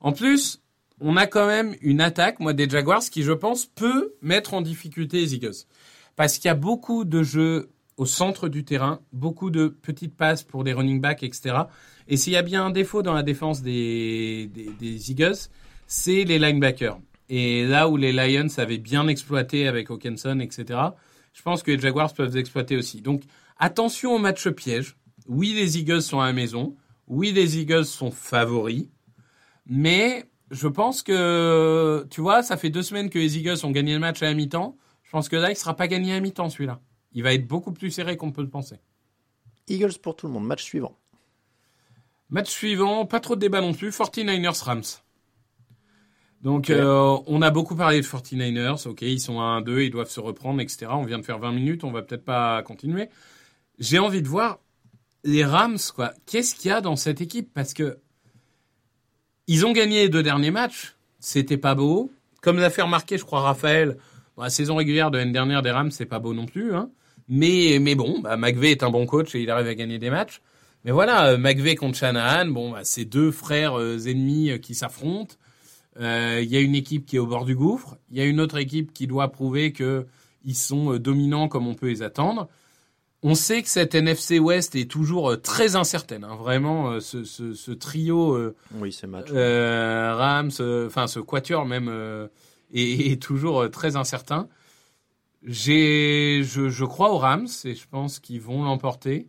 En plus, on a quand même une attaque, moi, des Jaguars, qui, je pense, peut mettre en difficulté les Eagles. Parce qu'il y a beaucoup de jeux au centre du terrain, beaucoup de petites passes pour des running backs, etc. Et s'il y a bien un défaut dans la défense des, des, des Eagles, c'est les linebackers. Et là où les Lions avaient bien exploité avec Hawkinson, etc., je pense que les Jaguars peuvent exploiter aussi. Donc, attention au match piège. Oui, les Eagles sont à la maison. Oui, les Eagles sont favoris. Mais je pense que, tu vois, ça fait deux semaines que les Eagles ont gagné le match à la mi-temps. Je pense que là, il sera pas gagné à mi-temps, celui-là. Il va être beaucoup plus serré qu'on peut le penser. Eagles pour tout le monde. Match suivant. Match suivant, pas trop de débat non plus. 49ers Rams. Donc, euh, on a beaucoup parlé de 49ers. Ok, ils sont à 1-2, ils doivent se reprendre, etc. On vient de faire 20 minutes, on va peut-être pas continuer. J'ai envie de voir les Rams, quoi. Qu'est-ce qu'il y a dans cette équipe? Parce que ils ont gagné les deux derniers matchs. C'était pas beau. Comme l'a fait remarquer, je crois, Raphaël, bon, la saison régulière de l'année dernière des Rams, c'est pas beau non plus. Hein. Mais, mais bon, bah, McVay est un bon coach et il arrive à gagner des matchs. Mais voilà, euh, McVay contre Shanahan, bon, bah, c'est deux frères euh, ennemis euh, qui s'affrontent. Euh, Il y a une équipe qui est au bord du gouffre. Il y a une autre équipe qui doit prouver que ils sont euh, dominants comme on peut les attendre. On sait que cette NFC West est toujours euh, très incertaine. hein. Vraiment, ce, ce, ce trio euh, Oui, c'est match. euh, Rams, enfin ce quatuor même, est, est toujours très incertain. J'ai, je, je crois aux Rams et je pense qu'ils vont l'emporter.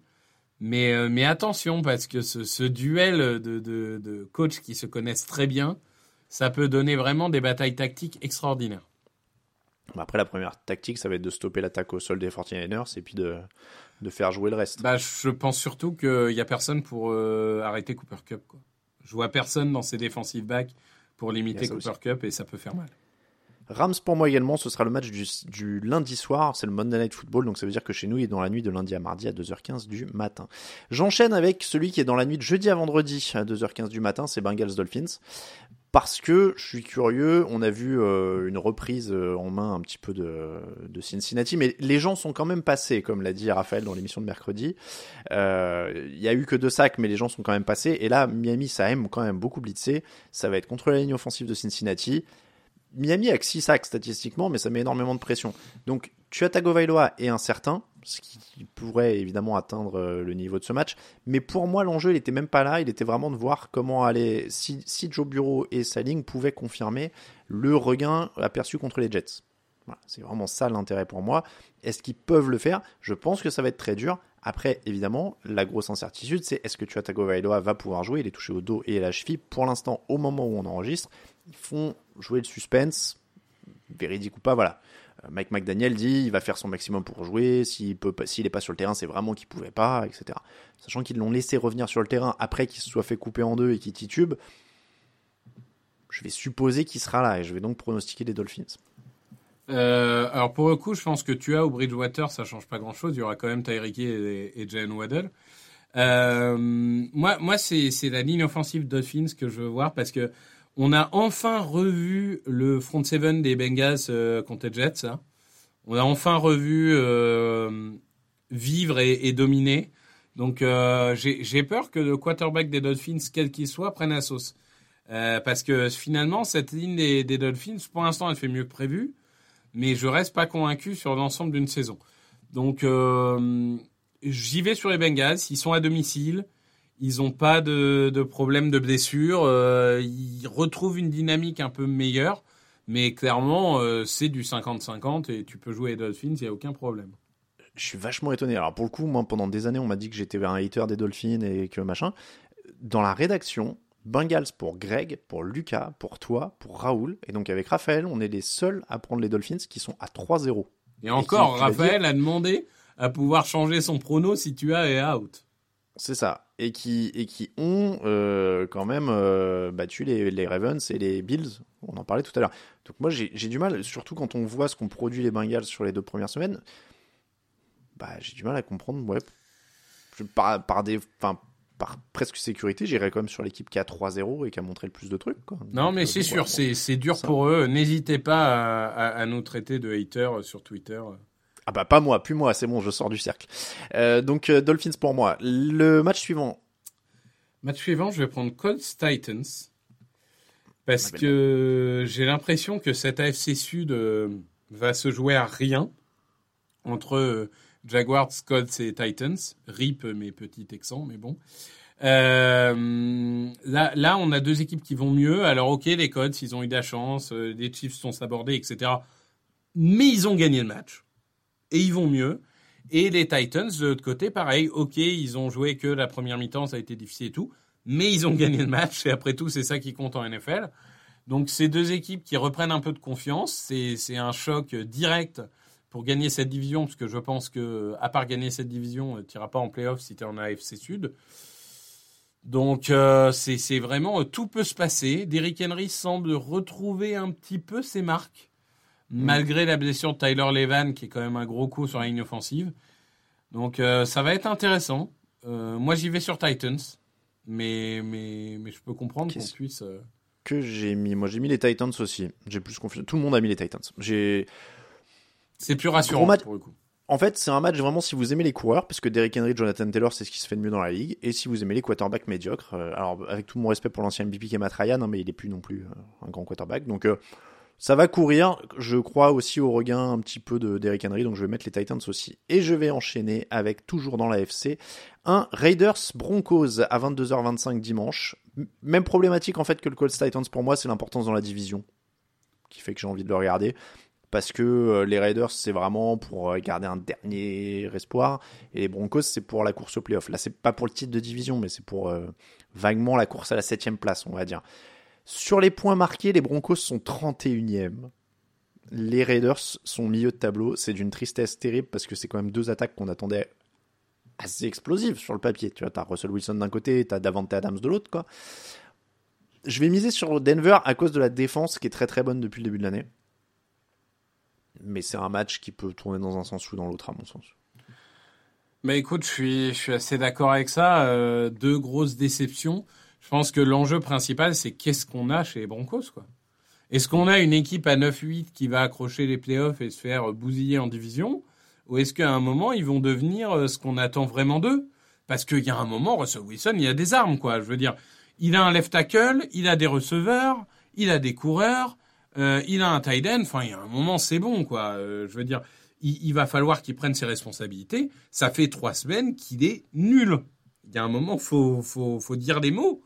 Mais, mais attention, parce que ce, ce duel de, de, de coachs qui se connaissent très bien, ça peut donner vraiment des batailles tactiques extraordinaires. Après, la première tactique, ça va être de stopper l'attaque au sol des 49ers et puis de, de faire jouer le reste. Bah, je pense surtout qu'il n'y a personne pour euh, arrêter Cooper Cup. Quoi. Je vois personne dans ces défensive backs pour limiter Cooper aussi. Cup et ça peut faire mal. Rams pour moi également, ce sera le match du, lundi soir, c'est le Monday Night Football, donc ça veut dire que chez nous il est dans la nuit de lundi à mardi à 2h15 du matin. J'enchaîne avec celui qui est dans la nuit de jeudi à vendredi à 2h15 du matin, c'est Bengals Dolphins. Parce que je suis curieux, on a vu euh, une reprise euh, en main un petit peu de, Cincinnati, mais les gens sont quand même passés, comme l'a dit Raphaël dans l'émission de mercredi. Euh, il y a eu que deux sacs, mais les gens sont quand même passés. Et là, Miami, ça aime quand même beaucoup blitzer. Ça va être contre la ligne offensive de Cincinnati. Miami a que 6 sacs statistiquement, mais ça met énormément de pression. Donc, tu as Tagovailoa est incertain, ce qui pourrait évidemment atteindre euh, le niveau de ce match. Mais pour moi, l'enjeu, il était même pas là. Il était vraiment de voir comment aller, si, Joe Bureau et sa ligne pouvaient confirmer le regain aperçu contre les Jets. C'est vraiment ça l'intérêt pour moi. Est-ce qu'ils peuvent le faire? Je pense que ça va être très dur. Après, évidemment, la grosse incertitude, c'est est-ce que tu as Tagovailoa va pouvoir jouer? Il est touché au dos et à la cheville. Pour l'instant, au moment où on enregistre, font jouer le suspense, véridique ou pas, voilà. Euh, Mike McDaniel dit il va faire son maximum pour jouer, s'il n'est pas sur le terrain, c'est vraiment qu'il pouvait pas, etc. Sachant qu'ils l'ont laissé revenir sur le terrain après qu'il se soit fait couper en deux et qu'il titube, je vais supposer qu'il sera là et je vais donc pronostiquer les Dolphins. Euh, alors pour le coup, je pense que tu as au Bridgewater, ça change pas grand chose. Il y aura quand même Tyreek et, et Jalen Waddell. Euh, moi, moi c'est la ligne offensive Dolphins que je veux voir parce que on a enfin revu le front seven des Bengals euh, contre les Jets. Hein. On a enfin revu euh, vivre et, dominer. Donc euh, j'ai peur que le quarterback des Dolphins, quel qu'il soit, prenne la sauce. Parce que finalement, cette ligne des, des, Dolphins, pour l'instant, elle fait mieux que prévu. Mais je reste pas convaincu sur l'ensemble d'une saison. Donc j'y vais sur les Bengals. Ils sont à domicile. Ils n'ont pas de, de, problème de blessure. Euh, ils retrouvent une dynamique un peu meilleure. Mais clairement, euh, c'est du 50-50 et tu peux jouer les Dolphins, il n'y a aucun problème. Je suis vachement étonné. Alors pour le coup, moi, pendant des années, on m'a dit que j'étais un hater des Dolphins et que machin. Dans la rédaction, Bengals pour Greg, pour Lucas, pour toi, pour Raoul. Et donc avec Raphaël, on est les seuls à prendre les Dolphins qui sont à 3-0. Et, et encore, qui, Raphaël a demandé à pouvoir changer son prono si tu as et out. C'est ça. Et qui, et qui ont euh, quand même euh, battu les, les, Ravens et les Bills. On en parlait tout à l'heure. Donc moi, j'ai du mal, surtout quand on voit ce qu'ont produit les Bengals sur les deux premières semaines, bah, j'ai du mal à comprendre. Ouais, par, par, des, par presque sécurité, j'irais quand même sur l'équipe qui a 3-0 et qui a montré le plus de trucs. Quoi. Non, Donc, mais c'est sûr, c'est dur ça. pour eux. N'hésitez pas à, à, à, nous traiter de haters sur Twitter. Ah bah pas moi, plus moi, c'est bon, je sors du cercle. Euh, donc euh, Dolphins pour moi. Le match suivant. Match suivant, je vais prendre Colts Titans parce ah, que j'ai l'impression que cet AFC Sud euh, va se jouer à rien entre Jaguars, Colts et Titans. Rip mes petits Texans, mais bon. Euh, là, là, on a deux équipes qui vont mieux. Alors, ok, les Colts, ils ont eu de la chance, les Chiefs sont sabordés, etc. Mais ils ont gagné le match et ils vont mieux. Et les Titans, de l'autre côté, pareil, ok, ils ont joué que la première mi-temps, ça a été difficile et tout, mais ils ont gagné le match, et après tout, c'est ça qui compte en NFL. Donc, ces deux équipes qui reprennent un peu de confiance, c'est un choc direct pour gagner cette division, parce que je pense que, à part gagner cette division, tu n'iras pas en playoff si tu es en AFC Sud. Donc, euh, c'est vraiment, tout peut se passer. Derrick Henry semble retrouver un petit peu ses marques malgré la blessure de Tyler Levan, qui est quand même un gros coup sur la ligne offensive. Donc euh, ça va être intéressant. Euh, moi j'y vais sur Titans, mais, mais, mais je peux comprendre qu'on puisse... Euh... Que j'ai mis? Moi j'ai mis les Titans aussi. J'ai plus confiance. Tout le monde a mis les Titans. J'ai... C'est plus rassurant match... pour le coup. En fait, c'est un match vraiment si vous aimez les coureurs, parce que Derrick Henry, Jonathan Taylor, c'est ce qui se fait de mieux dans la ligue, et si vous aimez les quarterbacks médiocres. Alors, avec tout mon respect pour l'ancien MVP qui est Matt Ryan, hein, mais il est plus non plus un grand quarterback. Donc, ça va courir. Je crois aussi au regain un petit peu de Derrick Henry, donc je vais mettre les Titans aussi. Et je vais enchaîner avec, toujours dans la FC, un Raiders Broncos à 22h25 dimanche. Même problématique en fait que le Colts Titans pour moi, c'est l'importance dans la division. qui fait que j'ai envie de le regarder. Parce que euh, les Raiders, c'est vraiment pour euh, garder un dernier espoir. Et les Broncos, c'est pour la course au playoff. Là, c'est pas pour le titre de division, mais c'est pour euh, vaguement la course à la septième place, on va dire. Sur les points marqués, les Broncos sont 31e. Les Raiders sont milieu de tableau. C'est d'une tristesse terrible parce que c'est quand même deux attaques qu'on attendait assez explosives sur le papier. Tu vois, t'as Russell Wilson d'un côté, t'as Davante Adams de l'autre. Je vais miser sur Denver à cause de la défense qui est très très bonne depuis le début de l'année. Mais c'est un match qui peut tourner dans un sens ou dans l'autre, à mon sens. Bah écoute, je suis, je suis assez d'accord avec ça. Euh, deux grosses déceptions. Je pense que l'enjeu principal, c'est qu'est-ce qu'on a chez les Broncos, quoi. Est-ce qu'on a une équipe à 9-8 qui va accrocher les playoffs et se faire bousiller en division Ou est-ce qu'à un moment, ils vont devenir euh, ce qu'on attend vraiment d'eux? Parce qu'il y a un moment, Russell Wilson, il a des armes, quoi. Je veux dire, il a un left tackle, il a des receveurs, il a des coureurs, euh, il a un tight end. Enfin, il y a un moment, c'est bon, quoi. Euh, je veux dire, il, va falloir qu'il prenne ses responsabilités. Ça fait trois semaines qu'il est nul. Il y a un moment, faut, faut, faut dire des mots.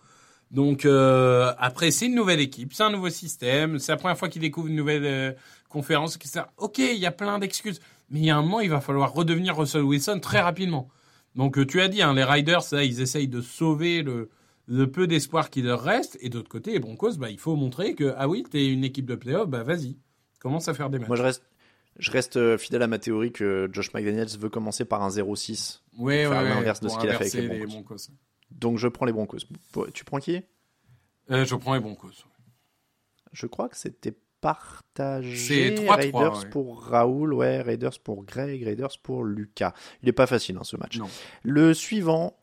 Donc euh, après, c'est une nouvelle équipe, c'est un nouveau système, c'est la première fois qu'il découvre une nouvelle euh, conférence. Ok, il y a plein d'excuses, mais il y a un moment, il va falloir redevenir Russell Wilson très rapidement. Donc euh, tu as dit, hein, les Riders, là, ils essayent de sauver le, le peu d'espoir qui leur reste, et d'autre côté, les Broncos, bah, il faut montrer que ah oui, t'es une équipe de playoff, bah vas-y, commence à faire des matchs. Moi, je reste, je reste euh, fidèle à ma théorie que Josh McDaniels veut commencer par un 0-6. Ouais, faire ouais, ouais, l'inverse de ce qu'il a fait avec les Broncos. Donc je prends les Broncos. Tu prends qui? Euh, je prends les Broncos. Je crois que c'était partagé. C'est 3-3, Raiders ouais. pour Raoul, ouais, Raiders pour Greg, Raiders pour Lucas. Il est pas facile hein, ce match. Non. Le suivant,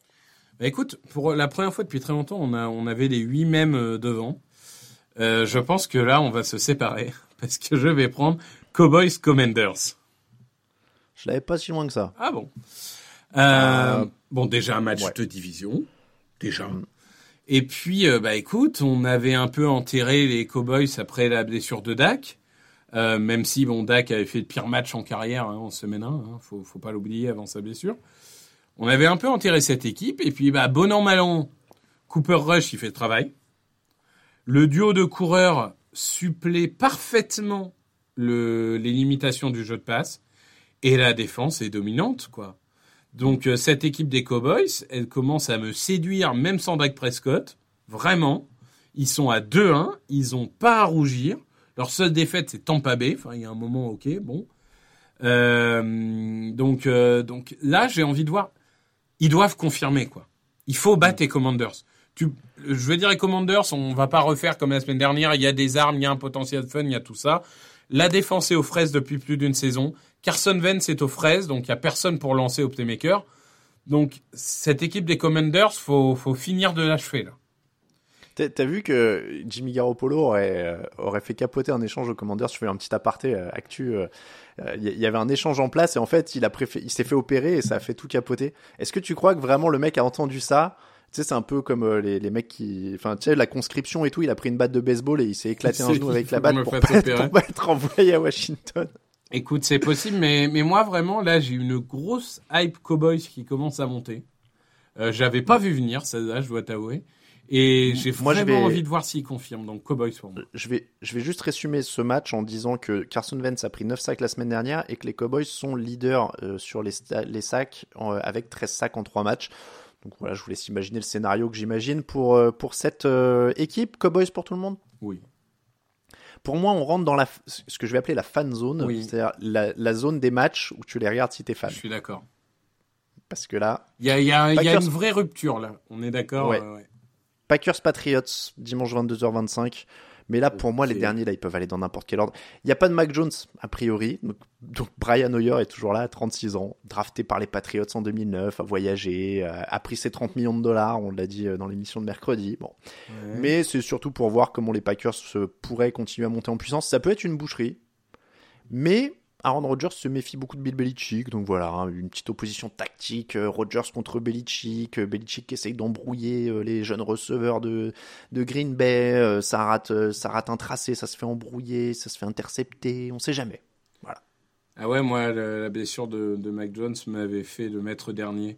Bah écoute, pour la première fois depuis très longtemps, on, a, on avait les huit mêmes euh, devant. Euh, je pense que là, on va se séparer parce que je vais prendre Cowboys Commanders. je l'avais pas si loin que ça. Ah bon? Euh, Euh, Bon, déjà un match ouais. de division, déjà. Mm. Et puis, euh, bah écoute, on avait un peu enterré les Cowboys après la blessure de Dak. Euh, même si bon, Dak avait fait le pire match en carrière hein, en semaine 1, hein, faut, faut pas l'oublier avant sa blessure. On avait un peu enterré cette équipe et puis bah bon an mal an, Cooper Rush il fait le travail. Le duo de coureurs supplée parfaitement le, les limitations du jeu de passe et la défense est dominante quoi. Donc euh, cette équipe des Cowboys, elle commence à me séduire même sans Dak Prescott, vraiment. Ils sont à 2-1, ils ont pas à rougir. Leur seule défaite c'est Tampa Bay, enfin il y a un moment OK, bon. Euh, donc euh, donc là, j'ai envie de voir ils doivent confirmer quoi. Il faut battre les Commanders. Je veux dire les Commanders, on va pas refaire comme la semaine dernière. Il y a des armes, il y a un potentiel fun, il y a tout ça. La défense est aux fraises depuis plus d'une saison. Carson Wentz est aux fraises, donc il y a personne pour lancer au playmaker. Donc cette équipe des Commanders, faut faut finir de l'achever là. T'as vu que Jimmy Garoppolo aurait, euh, aurait fait capoter un échange aux Commanders? Je fais un petit aparté euh, actu. euh, euh, Il y, avait un échange en place et en fait, il, a il s'est fait opérer et ça a fait tout capoter. Est-ce que tu crois que vraiment le mec a entendu ça? Tu sais, c'est un peu comme euh, les, les mecs qui. Enfin, tu sais, la conscription et tout. Il a pris une batte de baseball et il s'est éclaté un genou avec la batte pour pas, être, pour pas être envoyé à Washington. Écoute, c'est possible, mais, mais moi vraiment, là, j'ai une grosse hype Cowboys qui commence à monter. Euh, J'avais pas vu venir, ça, là, je dois t'avouer. Et j'ai je vraiment vais- envie de voir s'ils confirment. Donc Cowboys pour moi. Je vais, je vais juste résumer ce match en disant que Carson Wentz a pris 9 sacs la semaine dernière et que les Cowboys sont leaders euh, sur les, les sacs en- avec 13 sacs en 3 matchs. Donc voilà, je vous laisse imaginer le scénario que j'imagine pour, euh, pour cette euh, équipe. Cowboys pour tout le monde? Oui. Pour moi, on rentre dans la, ce que je vais appeler la fan zone, Oui. c'est-à-dire la, la zone des matchs où tu les regardes si t'es fan. Je suis d'accord. Parce que là, Il y a, il y, a, il y a une vraie rupture là. On est d'accord. Ouais. euh, ouais. Packers Patriots, dimanche 22h25. Mais là, pour moi, les derniers, là, ils peuvent aller dans n'importe quel ordre. Il n'y a pas de Mac Jones, a priori. Donc, donc Brian Hoyer est toujours là, à 36 ans, drafté par les Patriots en 2009, a voyagé, euh, a pris ses 30 millions de dollars, on l'a dit euh, dans l'émission de mercredi. Bon. Mais c'est surtout pour voir comment les Packers se pourraient continuer à monter en puissance. Ça peut être une boucherie. Mais Aaron Rodgers se méfie beaucoup de Bill Belichick. Donc voilà, hein, une petite opposition tactique. euh, Rodgers contre Belichick. euh, Belichick qui essaye d'embrouiller euh, les jeunes receveurs de, de Green Bay. ça, rate, ça rate un tracé, ça se fait embrouiller, ça se fait intercepter. On sait jamais. Ah ouais, moi, la, la blessure de, de Mac Jones m'avait fait le maître dernier.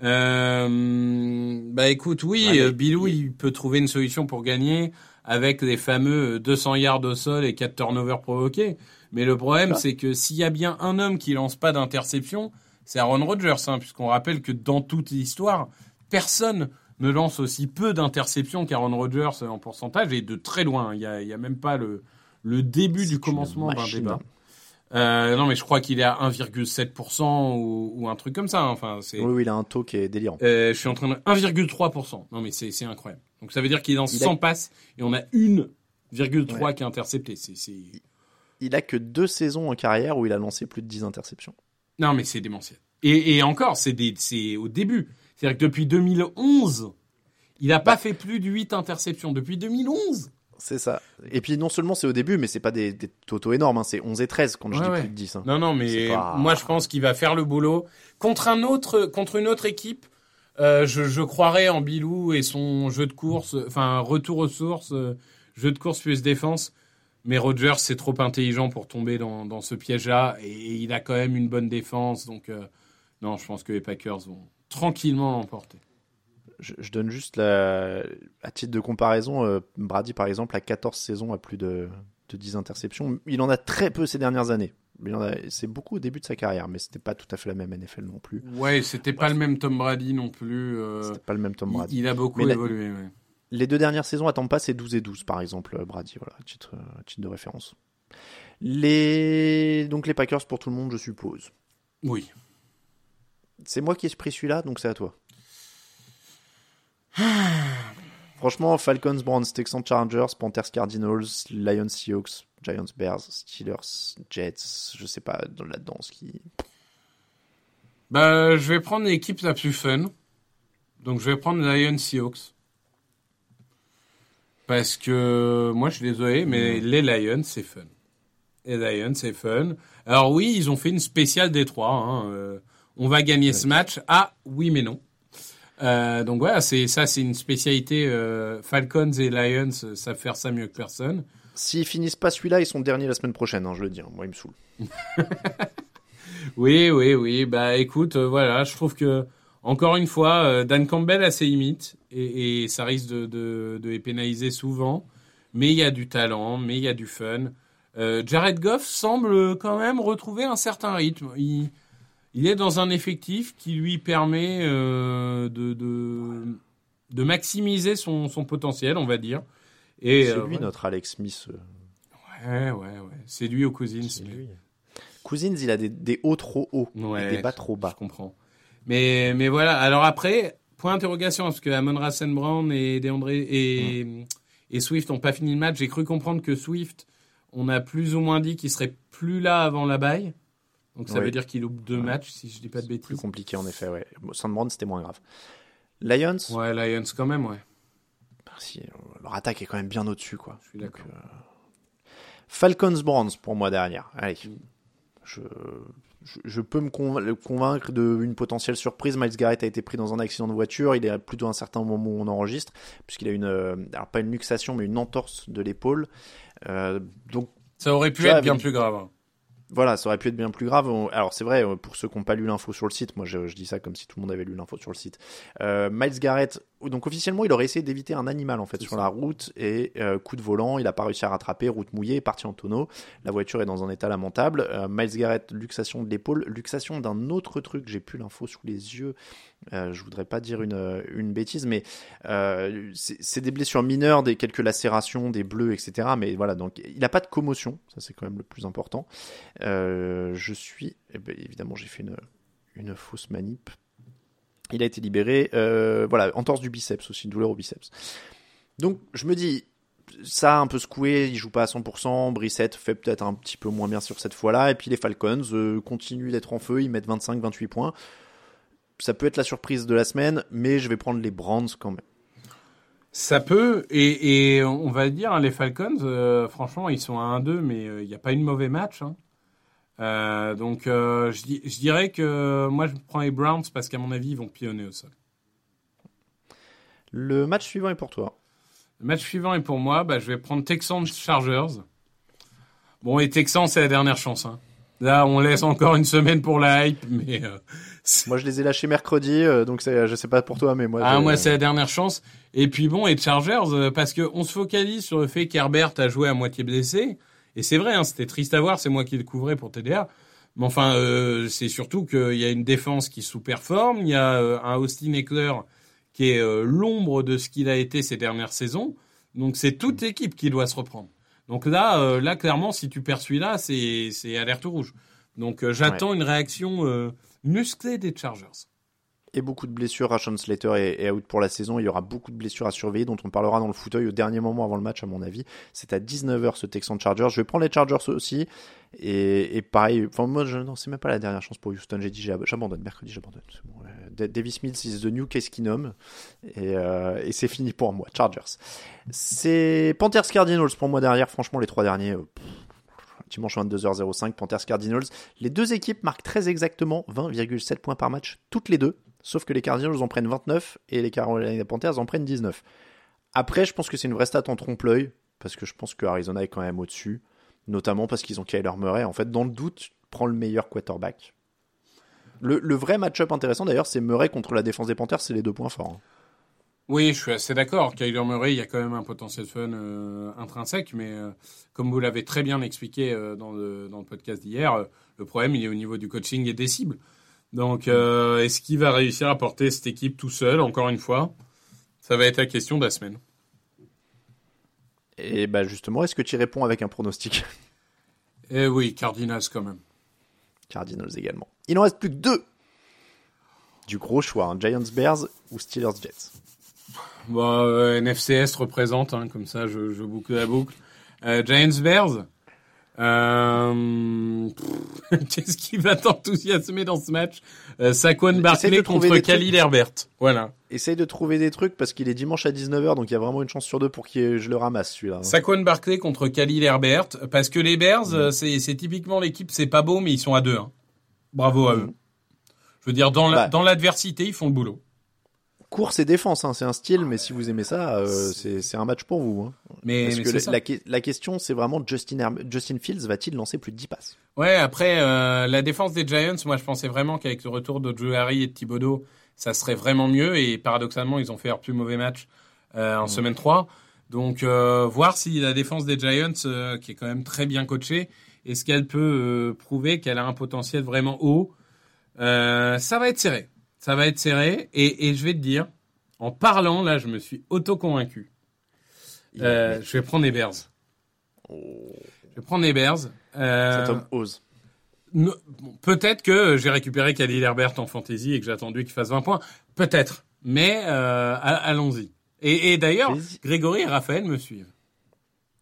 Bah écout, oui, Ouais, mais- Bilou, il peut trouver une solution pour gagner. avec les fameux 200 yards au sol et 4 turnovers provoqués. Mais le problème, c'est que s'il y a bien un homme qui lance pas d'interception, c'est Aaron Rodgers, hein, puisqu'on rappelle que dans toute l'histoire, personne ne lance aussi peu d'interceptions qu'Aaron Rodgers en pourcentage, et de très loin. Il n'y a, il y a même pas le, le début du commencement d'un débat. Euh, non, mais je crois qu'il est à 1,7% ou, ou, un truc comme ça. Hein. Enfin, c'est. Oui, oui, il a un taux qui est délirant. Euh, je suis en train de 1,3%. Non, mais c'est incroyable. Donc ça veut dire qu'il est dans 100 passes et on a 1,3 qui est intercepté. C'est il a que deux saisons en carrière où il a lancé plus de 10 interceptions. Non, mais c'est démentiel. Et, et encore, c'est au début. C'est-à-dire que depuis 2011, il n'a pas fait plus de 8 interceptions. Depuis 2011 c'est ça. Et puis non seulement c'est au début, mais c'est pas des, des totaux énormes. Hein. C'est 11 et 13 quand je dis plus de 10. Hein. Non, non, mais moi je pense qu'il va faire le boulot contre un autre, contre une autre équipe. Euh, je, je croirais en Bilou et son jeu de course, enfin retour aux sources, euh, jeu de course plus défense. Mais Rogers, c'est trop intelligent pour tomber dans, dans ce piège-là. Et, il a quand même une bonne défense. Donc, euh, non, je pense que les Packers vont tranquillement l'emporter. Je, je, donne juste la, à titre de comparaison, euh, Brady, par exemple, a 14 saisons à plus de, de 10 interceptions. Il en a très peu ces dernières années. C'est beaucoup au début de sa carrière, mais c'était pas tout à fait la même NFL non plus. Ouais, c'était pas le même Tom Brady non plus. Euh, c'était pas le même Tom Brady. Il, a beaucoup évolué. Ouais. Les deux dernières saisons à Tampa, c'est 12 et 12, par exemple, euh, Brady, voilà, titre, euh, titre de référence. Les... Donc les Packers pour tout le monde, je suppose. Oui. C'est moi qui ai pris celui-là, donc c'est à toi. Franchement, Falcons, Browns, Texans, Chargers, Panthers, Cardinals, Lions, Seahawks, Giants, Bears, Steelers, Jets, je sais pas là-dedans ce qui. Bah, je vais prendre l'équipe la plus fun. Donc je vais prendre Lions, Seahawks. Parce que moi, je suis désolé, mais les Lions, c'est fun. Les Lions, c'est fun. Alors oui, ils ont fait une spéciale Détroit. Hein. Euh, on va gagner ce match. Ah oui, mais non. Euh, donc voilà, c'est ça, c'est une spécialité. Euh, Falcons et Lions savent faire ça mieux que personne. S'ils finissent pas celui-là, ils sont derniers la semaine prochaine. Hein, je le dis. Hein. Moi, il me saoule. oui, oui, oui. Bah écoute, voilà, je trouve que encore une fois, euh, Dan Campbell a ses limites et, ça risque de, les pénaliser souvent. Mais il y a du talent, mais il y a du fun. Euh, Jared Goff semble quand même retrouver un certain rythme. Il, est dans un effectif qui lui permet euh, de, de, maximiser son, potentiel, on va dire. C'est lui notre Alex Smith. Ouais, ouais, ouais. C'est lui aux Cousins. Cousins, il a des, hauts trop hauts, des bas trop bas. Je comprends. Mais, mais voilà. Alors après, point d'interrogation, parce que Amon Rassen Brown et et, et Swift n'ont pas fini le match. J'ai cru comprendre que Swift, on a plus ou moins dit qu'il serait plus là avant la baille. Donc ça veut dire qu'il loupe deux matchs, si je dis pas de bêtises. Plus compliqué en effet, ouais. Brown c'était moins grave. Lions? Ouais, Lions quand même, ouais. Merci. Leur attaque est quand même bien au-dessus, quoi. Je suis d'accord. Euh, Falcons Browns pour moi derrière. Allez. Je je, peux me convaincre d'une potentielle surprise. Miles Garrett a été pris dans un accident de voiture. Il est plutôt un certain moment où on enregistre, puisqu'il a une, euh, alors pas une luxation, mais une entorse de l'épaule. Euh, donc ça aurait pu être bien plus grave. Hein. Voilà, ça aurait pu être bien plus grave. Alors c'est vrai, pour ceux qui n'ont pas lu l'info sur le site, moi je, dis ça comme si tout le monde avait lu l'info sur le site. Euh, Miles Garrett, donc officiellement il aurait essayé d'éviter un animal en fait sur la route et euh, coup de volant, il n'a pas réussi à rattraper, route mouillée, parti en tonneau. La voiture est dans un état lamentable. Euh, Miles Garrett, luxation de l'épaule, luxation d'un autre truc, j'ai plus l'info sous les yeux. Euh, je voudrais pas dire une, une bêtise, mais euh, c'est des blessures mineures, des quelques lacérations, des bleus, etc. Mais voilà, donc il n'a pas de commotion, ça c'est quand même le plus important. Euh, je suis, eh ben, évidemment, j'ai fait une, une fausse manip. Il a été libéré, euh, voilà, entorse du biceps aussi, une douleur au biceps. Donc je me dis, ça un peu secoué, il joue pas à 100%, Brissette fait peut-être un petit peu moins bien sur cette fois-là, et puis les Falcons euh, continuent d'être en feu, ils mettent 25-28 points ça peut être la surprise de la semaine, mais je vais prendre les Brands quand même. Ça peut, et, on va dire, hein, les Falcons, euh, franchement, ils sont à 1-2, mais euh, il n'y a pas eu de mauvais match. Hein. Euh, donc, je, je, dirais que moi, je prends les Browns parce qu'à mon avis, ils vont pionner au sol. Le match suivant est pour toi. Le match suivant est pour moi. Bah, je vais prendre Texans Chargers. Bon, les Texans, c'est la dernière chance. Hein. Là, on laisse encore une semaine pour la hype, mais euh, Moi, je les ai lâchés mercredi, euh, donc je sais pas pour toi, mais moi. ah, moi, c'est la dernière chance. Et puis bon, et Chargers, euh, parce que on se focalise sur le fait qu'Herbert a joué à moitié blessé. Et c'est vrai, hein, c'était triste à voir, c'est moi qui le couvrais pour TDA. Mais enfin, euh, c'est surtout qu'il y a une défense qui sous-performe, il y a euh, un Austin Eckler qui est euh, l'ombre de ce qu'il a été ces dernières saisons. Donc c'est toute l'équipe qui doit se reprendre. Donc là, là clairement, si tu perds celui-là, c'est c'est alerte rouge. Donc j'attends une réaction musclée des Chargers. Et beaucoup de blessures. Rashon Slater est, est out pour la saison. Il y aura beaucoup de blessures à surveiller, dont on parlera dans le fauteuil au dernier moment avant le match, à mon avis. C'est à 19h ce Texan Chargers. Je vais prendre les Chargers aussi. Et, pareil, enfin, moi, non, c'est même pas la dernière chance pour Houston. J'ai dit, j'ab- j'abandonne. Mercredi, j'abandonne. Davis Mills is the new Case Keenum. Et, euh, et c'est fini pour moi. Chargers. C'est Panthers Cardinals pour moi derrière. Franchement, les trois derniers. euh, Dimanche 22h05, Panthers Cardinals. Les deux équipes marquent très exactement 20,7 points par match, toutes les deux. Sauf que les Cardinals en prennent 29 et les Carolina Panthers en prennent 19. Après, je pense que c'est une vraie stat en trompe-l'œil, parce que je pense que Arizona est quand même au-dessus, notamment parce qu'ils ont Kyler Murray. En fait, dans le doute, prends le meilleur quarterback. Le, vrai match-up intéressant d'ailleurs, c'est Murray contre la défense des Panthers, c'est les deux points forts. hein. Oui, je suis assez d'accord. Kyler Murray, il y a quand même un potentiel fun euh, intrinsèque, mais euh, comme vous l'avez très bien expliqué euh, dans, le, dans le podcast d'hier, le problème, il est au niveau du coaching et des cibles. Donc, euh, est-ce qu'il va réussir à porter cette équipe tout seul, encore une fois? Ça va être la question de la semaine. Et bah justement, est-ce que tu y réponds avec un pronostic? Eh oui, Cardinals quand même. Cardinals également. Il en reste plus que deux. Du gros choix, hein. Giants Bears ou Steelers Jets. Bon, euh, NFCS représente, hein, comme ça je, je boucle la boucle. Euh, Giants Bears? Euh, Qu'est-ce qui va t'enthousiasmer dans ce match euh, Saquon Barkley contre Khalil. Herbert. Voilà. Essaye de trouver des trucs parce qu'il est dimanche à 19h, donc il y a vraiment une chance sur deux pour que je le ramasse celui-là. hein. Saquon Barkley contre Khalil Herbert. Parce que les Bears, euh, c'est typiquement l'équipe, c'est pas beau, mais ils sont à deux. hein. Bravo à Mhm. eux. Je veux dire, dans la- Bah. dans l'adversité, ils font le boulot. Course et défense, hein, c'est un style, mais si vous aimez ça, euh, c'est un match pour vous. hein. Mais, Parce mais que la, question, c'est vraiment Justin, Justin Fields va-t-il lancer plus de 10 passes? Ouais, après, euh, la défense des Giants, moi je pensais vraiment qu'avec le retour de Joe Harry et de Thibodeau, ça serait vraiment mieux. Et paradoxalement, ils ont fait leur plus mauvais match euh, en semaine 3. Donc, voir si la défense des Giants, qui est quand même très bien coachée, est-ce qu'elle peut prouver qu'elle a un potentiel vraiment haut? Ça va être serré. Ça va être serré. Et, et je vais te dire, en parlant, là, je me suis auto-convaincu. Euh, je vais prendre les Bears. Je vais prendre les Bears. Euh, Cet homme ose. Peut-être que j'ai récupéré Khalil Herbert en fantasy et que j'ai attendu qu'il fasse 20 points. Peut-être. Mais euh, allons-y. Et, et d'ailleurs. Grégory et Raphaël me suivent.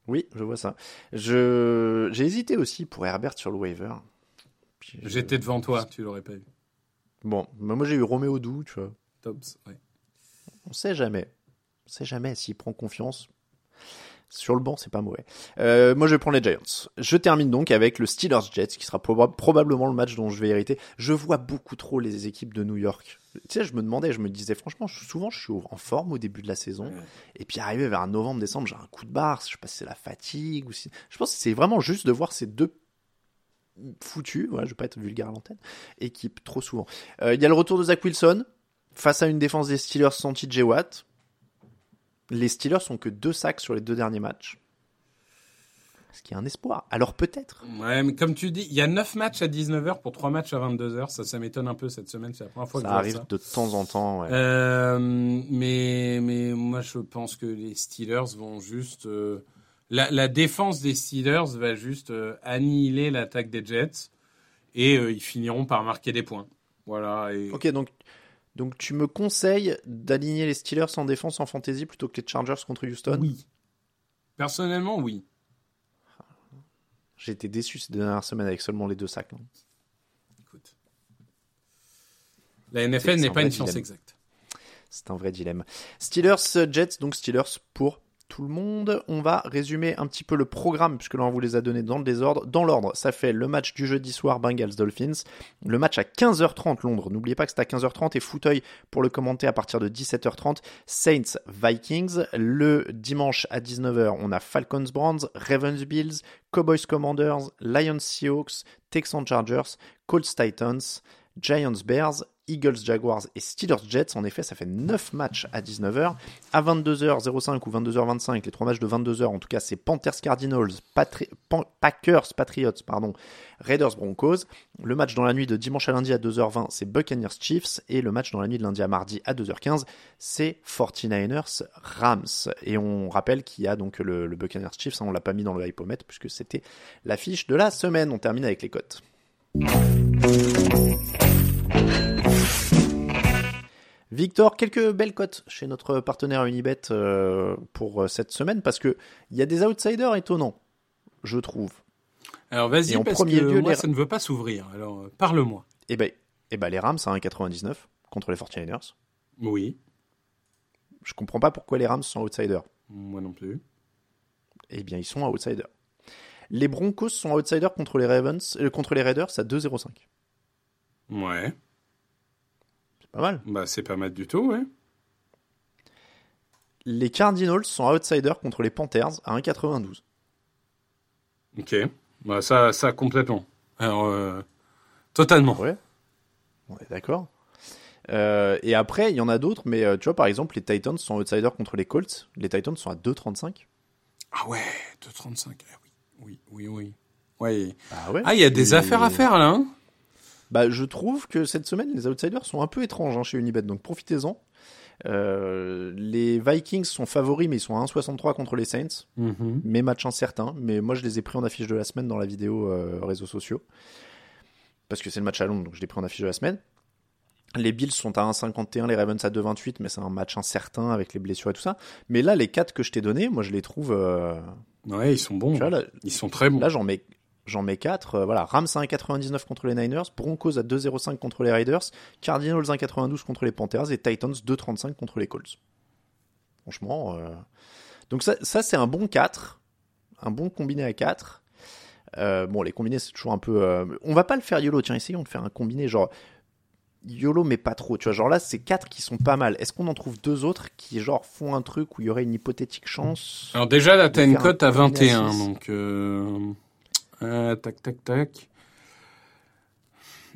Oui, je vois ça. Je J'ai hésité aussi pour Herbert sur le waiver. J'étais devant toi, tu l'aurais pas vu. Bon, moi j'ai eu Roméo Doux, tu vois. Tops, ouais. On sait jamais. On sait jamais s'il prend confiance. Sur le banc, c'est pas mauvais. Euh, moi, je vais prendre les Giants. Je termine donc avec le Steelers Jets, qui sera proba- probablement le match dont je vais hériter. Je vois beaucoup trop les équipes de New York. Tu sais, je me demandais, je me disais, franchement, souvent, je suis en forme au début de la saison. Et puis, arrivé vers novembre, décembre, j'ai un coup de barre. Je sais pas si c'est la fatigue ou si. Je pense que c'est vraiment juste de voir ces deux foutus, voilà, je vais pas être vulgaire à l'antenne, équipes trop souvent. Euh, Il y a le retour de Zach Wilson face à une défense des Steelers sans TJ Watt. Les Steelers sont que deux sacs sur les deux derniers matchs. Qu'il y a un espoir Alors peut-être. Ouais, mais comme tu dis, il y a 9 matchs à 19h pour 3 matchs à 22h. Ça, ça m'étonne un peu cette semaine. C'est la première fois que Ça je vois arrive ça. de temps en temps. ouais. Euh, mais, mais moi, je pense que les Steelers vont juste. euh, la, la défense des Steelers va juste euh, annihiler l'attaque des Jets et euh, ils finiront par marquer des points. Voilà. Et... Ok, donc, donc tu me conseilles d'aligner les Steelers en défense en fantasy plutôt que les Chargers contre Houston? Oui. Personnellement, oui. J'ai été déçu ces dernières semaines avec seulement les deux sacs. hein. Écoute. La NFL n'est pas une science dilemme. exacte. C'est un vrai dilemme. Steelers Jets, donc Steelers pour tout le monde. On va résumer un petit peu le programme, puisque là vous les a donnés dans le désordre. Dans l'ordre, ça fait le match du jeudi soir Bengals-Dolphins, le match à 15h30 Londres, n'oubliez pas que c'est à 15h30, et fauteuil pour le commenter à partir de 17h30, Saints-Vikings. Le dimanche à 19h, on a Falcons-Browns, Ravens-Bills, Cowboys-Commanders, Lions-Seahawks, Texans-Chargers, Colts-Titans, Giants-Bears, Eagles, Jaguars et Steelers, Jets. En effet, ça fait 9 matchs à 19h. À 22h05 ou 22h25, les trois matchs de 22h, en tout cas, c'est Panthers, Cardinals, Packers, Patriots, pardon, Raiders, Broncos. Le match dans la nuit de dimanche à lundi à 2h20, c'est Buccaneers, Chiefs. Et le match dans la nuit de lundi à mardi à 2h15, c'est 49ers, Rams. Et on rappelle qu'il y a donc le, Buccaneers, Chiefs, hein, on l'a pas mis dans le hypomètre puisque c'était l'affiche de la semaine. On termine avec les cotes. Victor, quelques belles cotes chez notre partenaire Unibet euh, pour euh, cette semaine parce que il y a des outsiders étonnants, je trouve. Alors vas-y, parce premier que lieu, moi, ça ne veut pas s'ouvrir. Alors euh, parle-moi. Eh ben, eh ben, les Rams à 1,99 contre les 49ers. Oui. Je comprends pas pourquoi les Rams sont outsiders. Moi non plus. Eh bien, ils sont outsiders. Les Broncos sont outsiders contre les Ravens, contre les Raiders à 2,05. Ouais. Pas mal. Bah, c'est pas mal du tout, ouais. Les Cardinals sont outsiders contre les Panthers à 1,92. Ok. Bah, ça, ça complètement. Alors, euh, totalement. Ouais. On est d'accord. Euh, et après, il y en a d'autres, mais euh, tu vois, par exemple, les Titans sont outsiders contre les Colts. Les Titans sont à 2,35. Ah ouais, 2,35. Ah oui, oui, oui, oui. Ouais. Ah ouais. Ah, il y a des affaires à faire là. Hein bah, je trouve que cette semaine, les outsiders sont un peu étranges hein, chez Unibet, donc profitez-en. Euh, les Vikings sont favoris, mais ils sont à 1,63 contre les Saints. Mhm. Mes matchs incertains, mais moi je les ai pris en affiche de la semaine dans la vidéo euh, réseaux sociaux. Parce que c'est le match à Londres, donc je l'ai pris en affiche de la semaine. Les Bills sont à 1,51, les Ravens à 2,28, mais c'est un match incertain avec les blessures et tout ça. Mais là, les 4 que je t'ai donnés, moi je les trouve. Euh, ouais, ils sont bons. ils sont très bons. Là, j'en mets, J'en mets 4. Euh, voilà, Rams à 1,99 contre les Niners, Broncos à 2,05 contre les Raiders, Cardinals 1,92 contre les Panthers et Titans 2,35 contre les Colts. Franchement. Euh, donc ça, ça c'est un bon 4. Un bon combiné à 4. Euh, bon, les combinés, c'est toujours un peu. On va pas le faire YOLO. Tiens, essayons de faire un combiné genre. YOLO, mais pas trop. Tu vois, genre là, c'est 4 qui sont pas mal. Est-ce qu'on en trouve deux autres qui, genre, font un truc où il y aurait une hypothétique chance Alors, déjà, là, t'as une cote à 21. Donc. Euh, tac, tac, tac.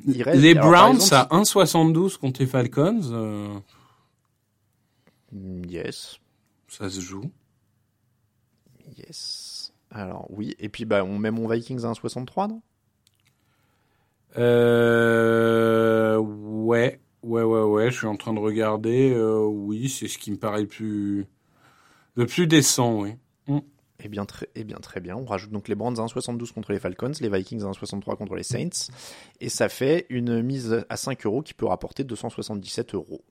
les Browns à 1,72 contre les Falcons. Euh, yes. Ça se joue. Yes. Alors oui. Et puis bah on met mon Vikings à 1,63 non? Euh, Ouais. Ouais, ouais, ouais. Je suis en train de regarder. Euh, oui, c'est ce qui me paraît le plus, le plus décent, oui. Mm. Eh bien, très, eh bien, très bien. On rajoute donc les Browns à 1,72 contre les Falcons, les Vikings à 1,63 contre les Saints. Et ça fait une mise à 5 euros qui peut rapporter 277 euros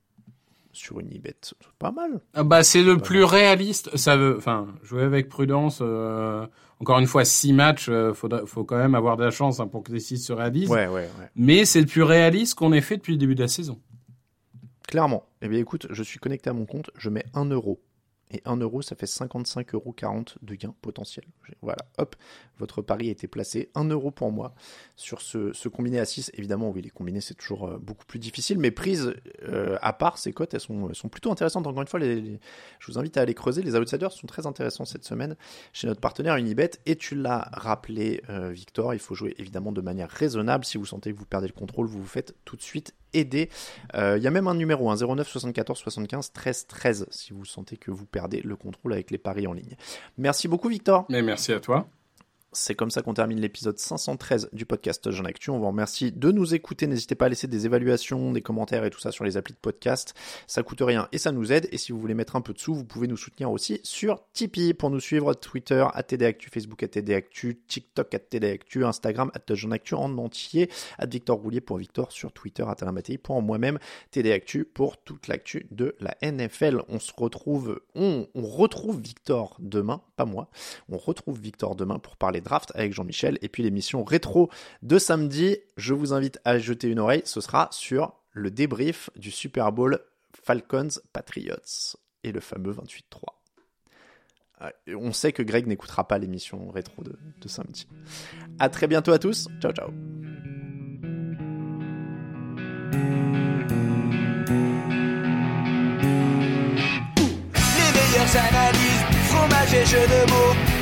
sur une ibet. C'est pas mal. Ah bah, c'est le plus réaliste. Ça veut, enfin, jouer avec prudence. Euh, encore une fois, 6 matchs, il euh, faut, quand même avoir de la chance hein, pour que les 6 se réalisent. Ouais, ouais, ouais. Mais c'est le plus réaliste qu'on ait fait depuis le début de la saison. Clairement. Eh bien, écoute, je suis connecté à mon compte, je mets 1 euro et 1 euro, ça fait 55,40 euros de gain potentiel. Voilà, hop, votre pari a été placé. 1 euro pour moi sur ce, combiné à 6. Évidemment, oui, les combinés, c'est toujours euh, beaucoup plus difficile, mais prises euh, à part, ces cotes, elles sont, plutôt intéressantes. Encore une fois, je vous invite à aller creuser. Les outsiders sont très intéressants cette semaine chez notre partenaire Unibet. Et tu l'as rappelé, euh, Victor, il faut jouer évidemment de manière raisonnable. Si vous sentez que vous perdez le contrôle, vous vous faites tout de suite aider. Il y a même un numéro, un 09 74 75 13 13, si vous sentez que vous perdez le contrôle avec les paris en ligne. Merci beaucoup Victor. Mais merci à toi. C'est comme ça qu'on termine l'épisode 513 du podcast Jean Actu. On vous remercie de nous écouter. N'hésitez pas à laisser des évaluations, des commentaires et tout ça sur les applis de podcast. Ça coûte rien et ça nous aide. Et si vous voulez mettre un peu de sous, vous pouvez nous soutenir aussi sur Tipeee pour nous suivre Twitter, TDActu, Facebook, TDActu, TikTok, TDActu, Instagram, Actu en entier, Victor Roulier pour Victor sur Twitter, Alain pour moi-même, TDActu pour toute l'actu de la NFL. On se retrouve, on, on retrouve Victor demain, pas moi. On retrouve Victor demain pour parler draft avec Jean-Michel. Et puis l'émission rétro de samedi, je vous invite à jeter une oreille. Ce sera sur le débrief du Super Bowl Falcons Patriots et le fameux 28-3. on sait que Greg n'écoutera pas l'émission rétro de, samedi. À très bientôt à tous. Ciao, ciao. De mots,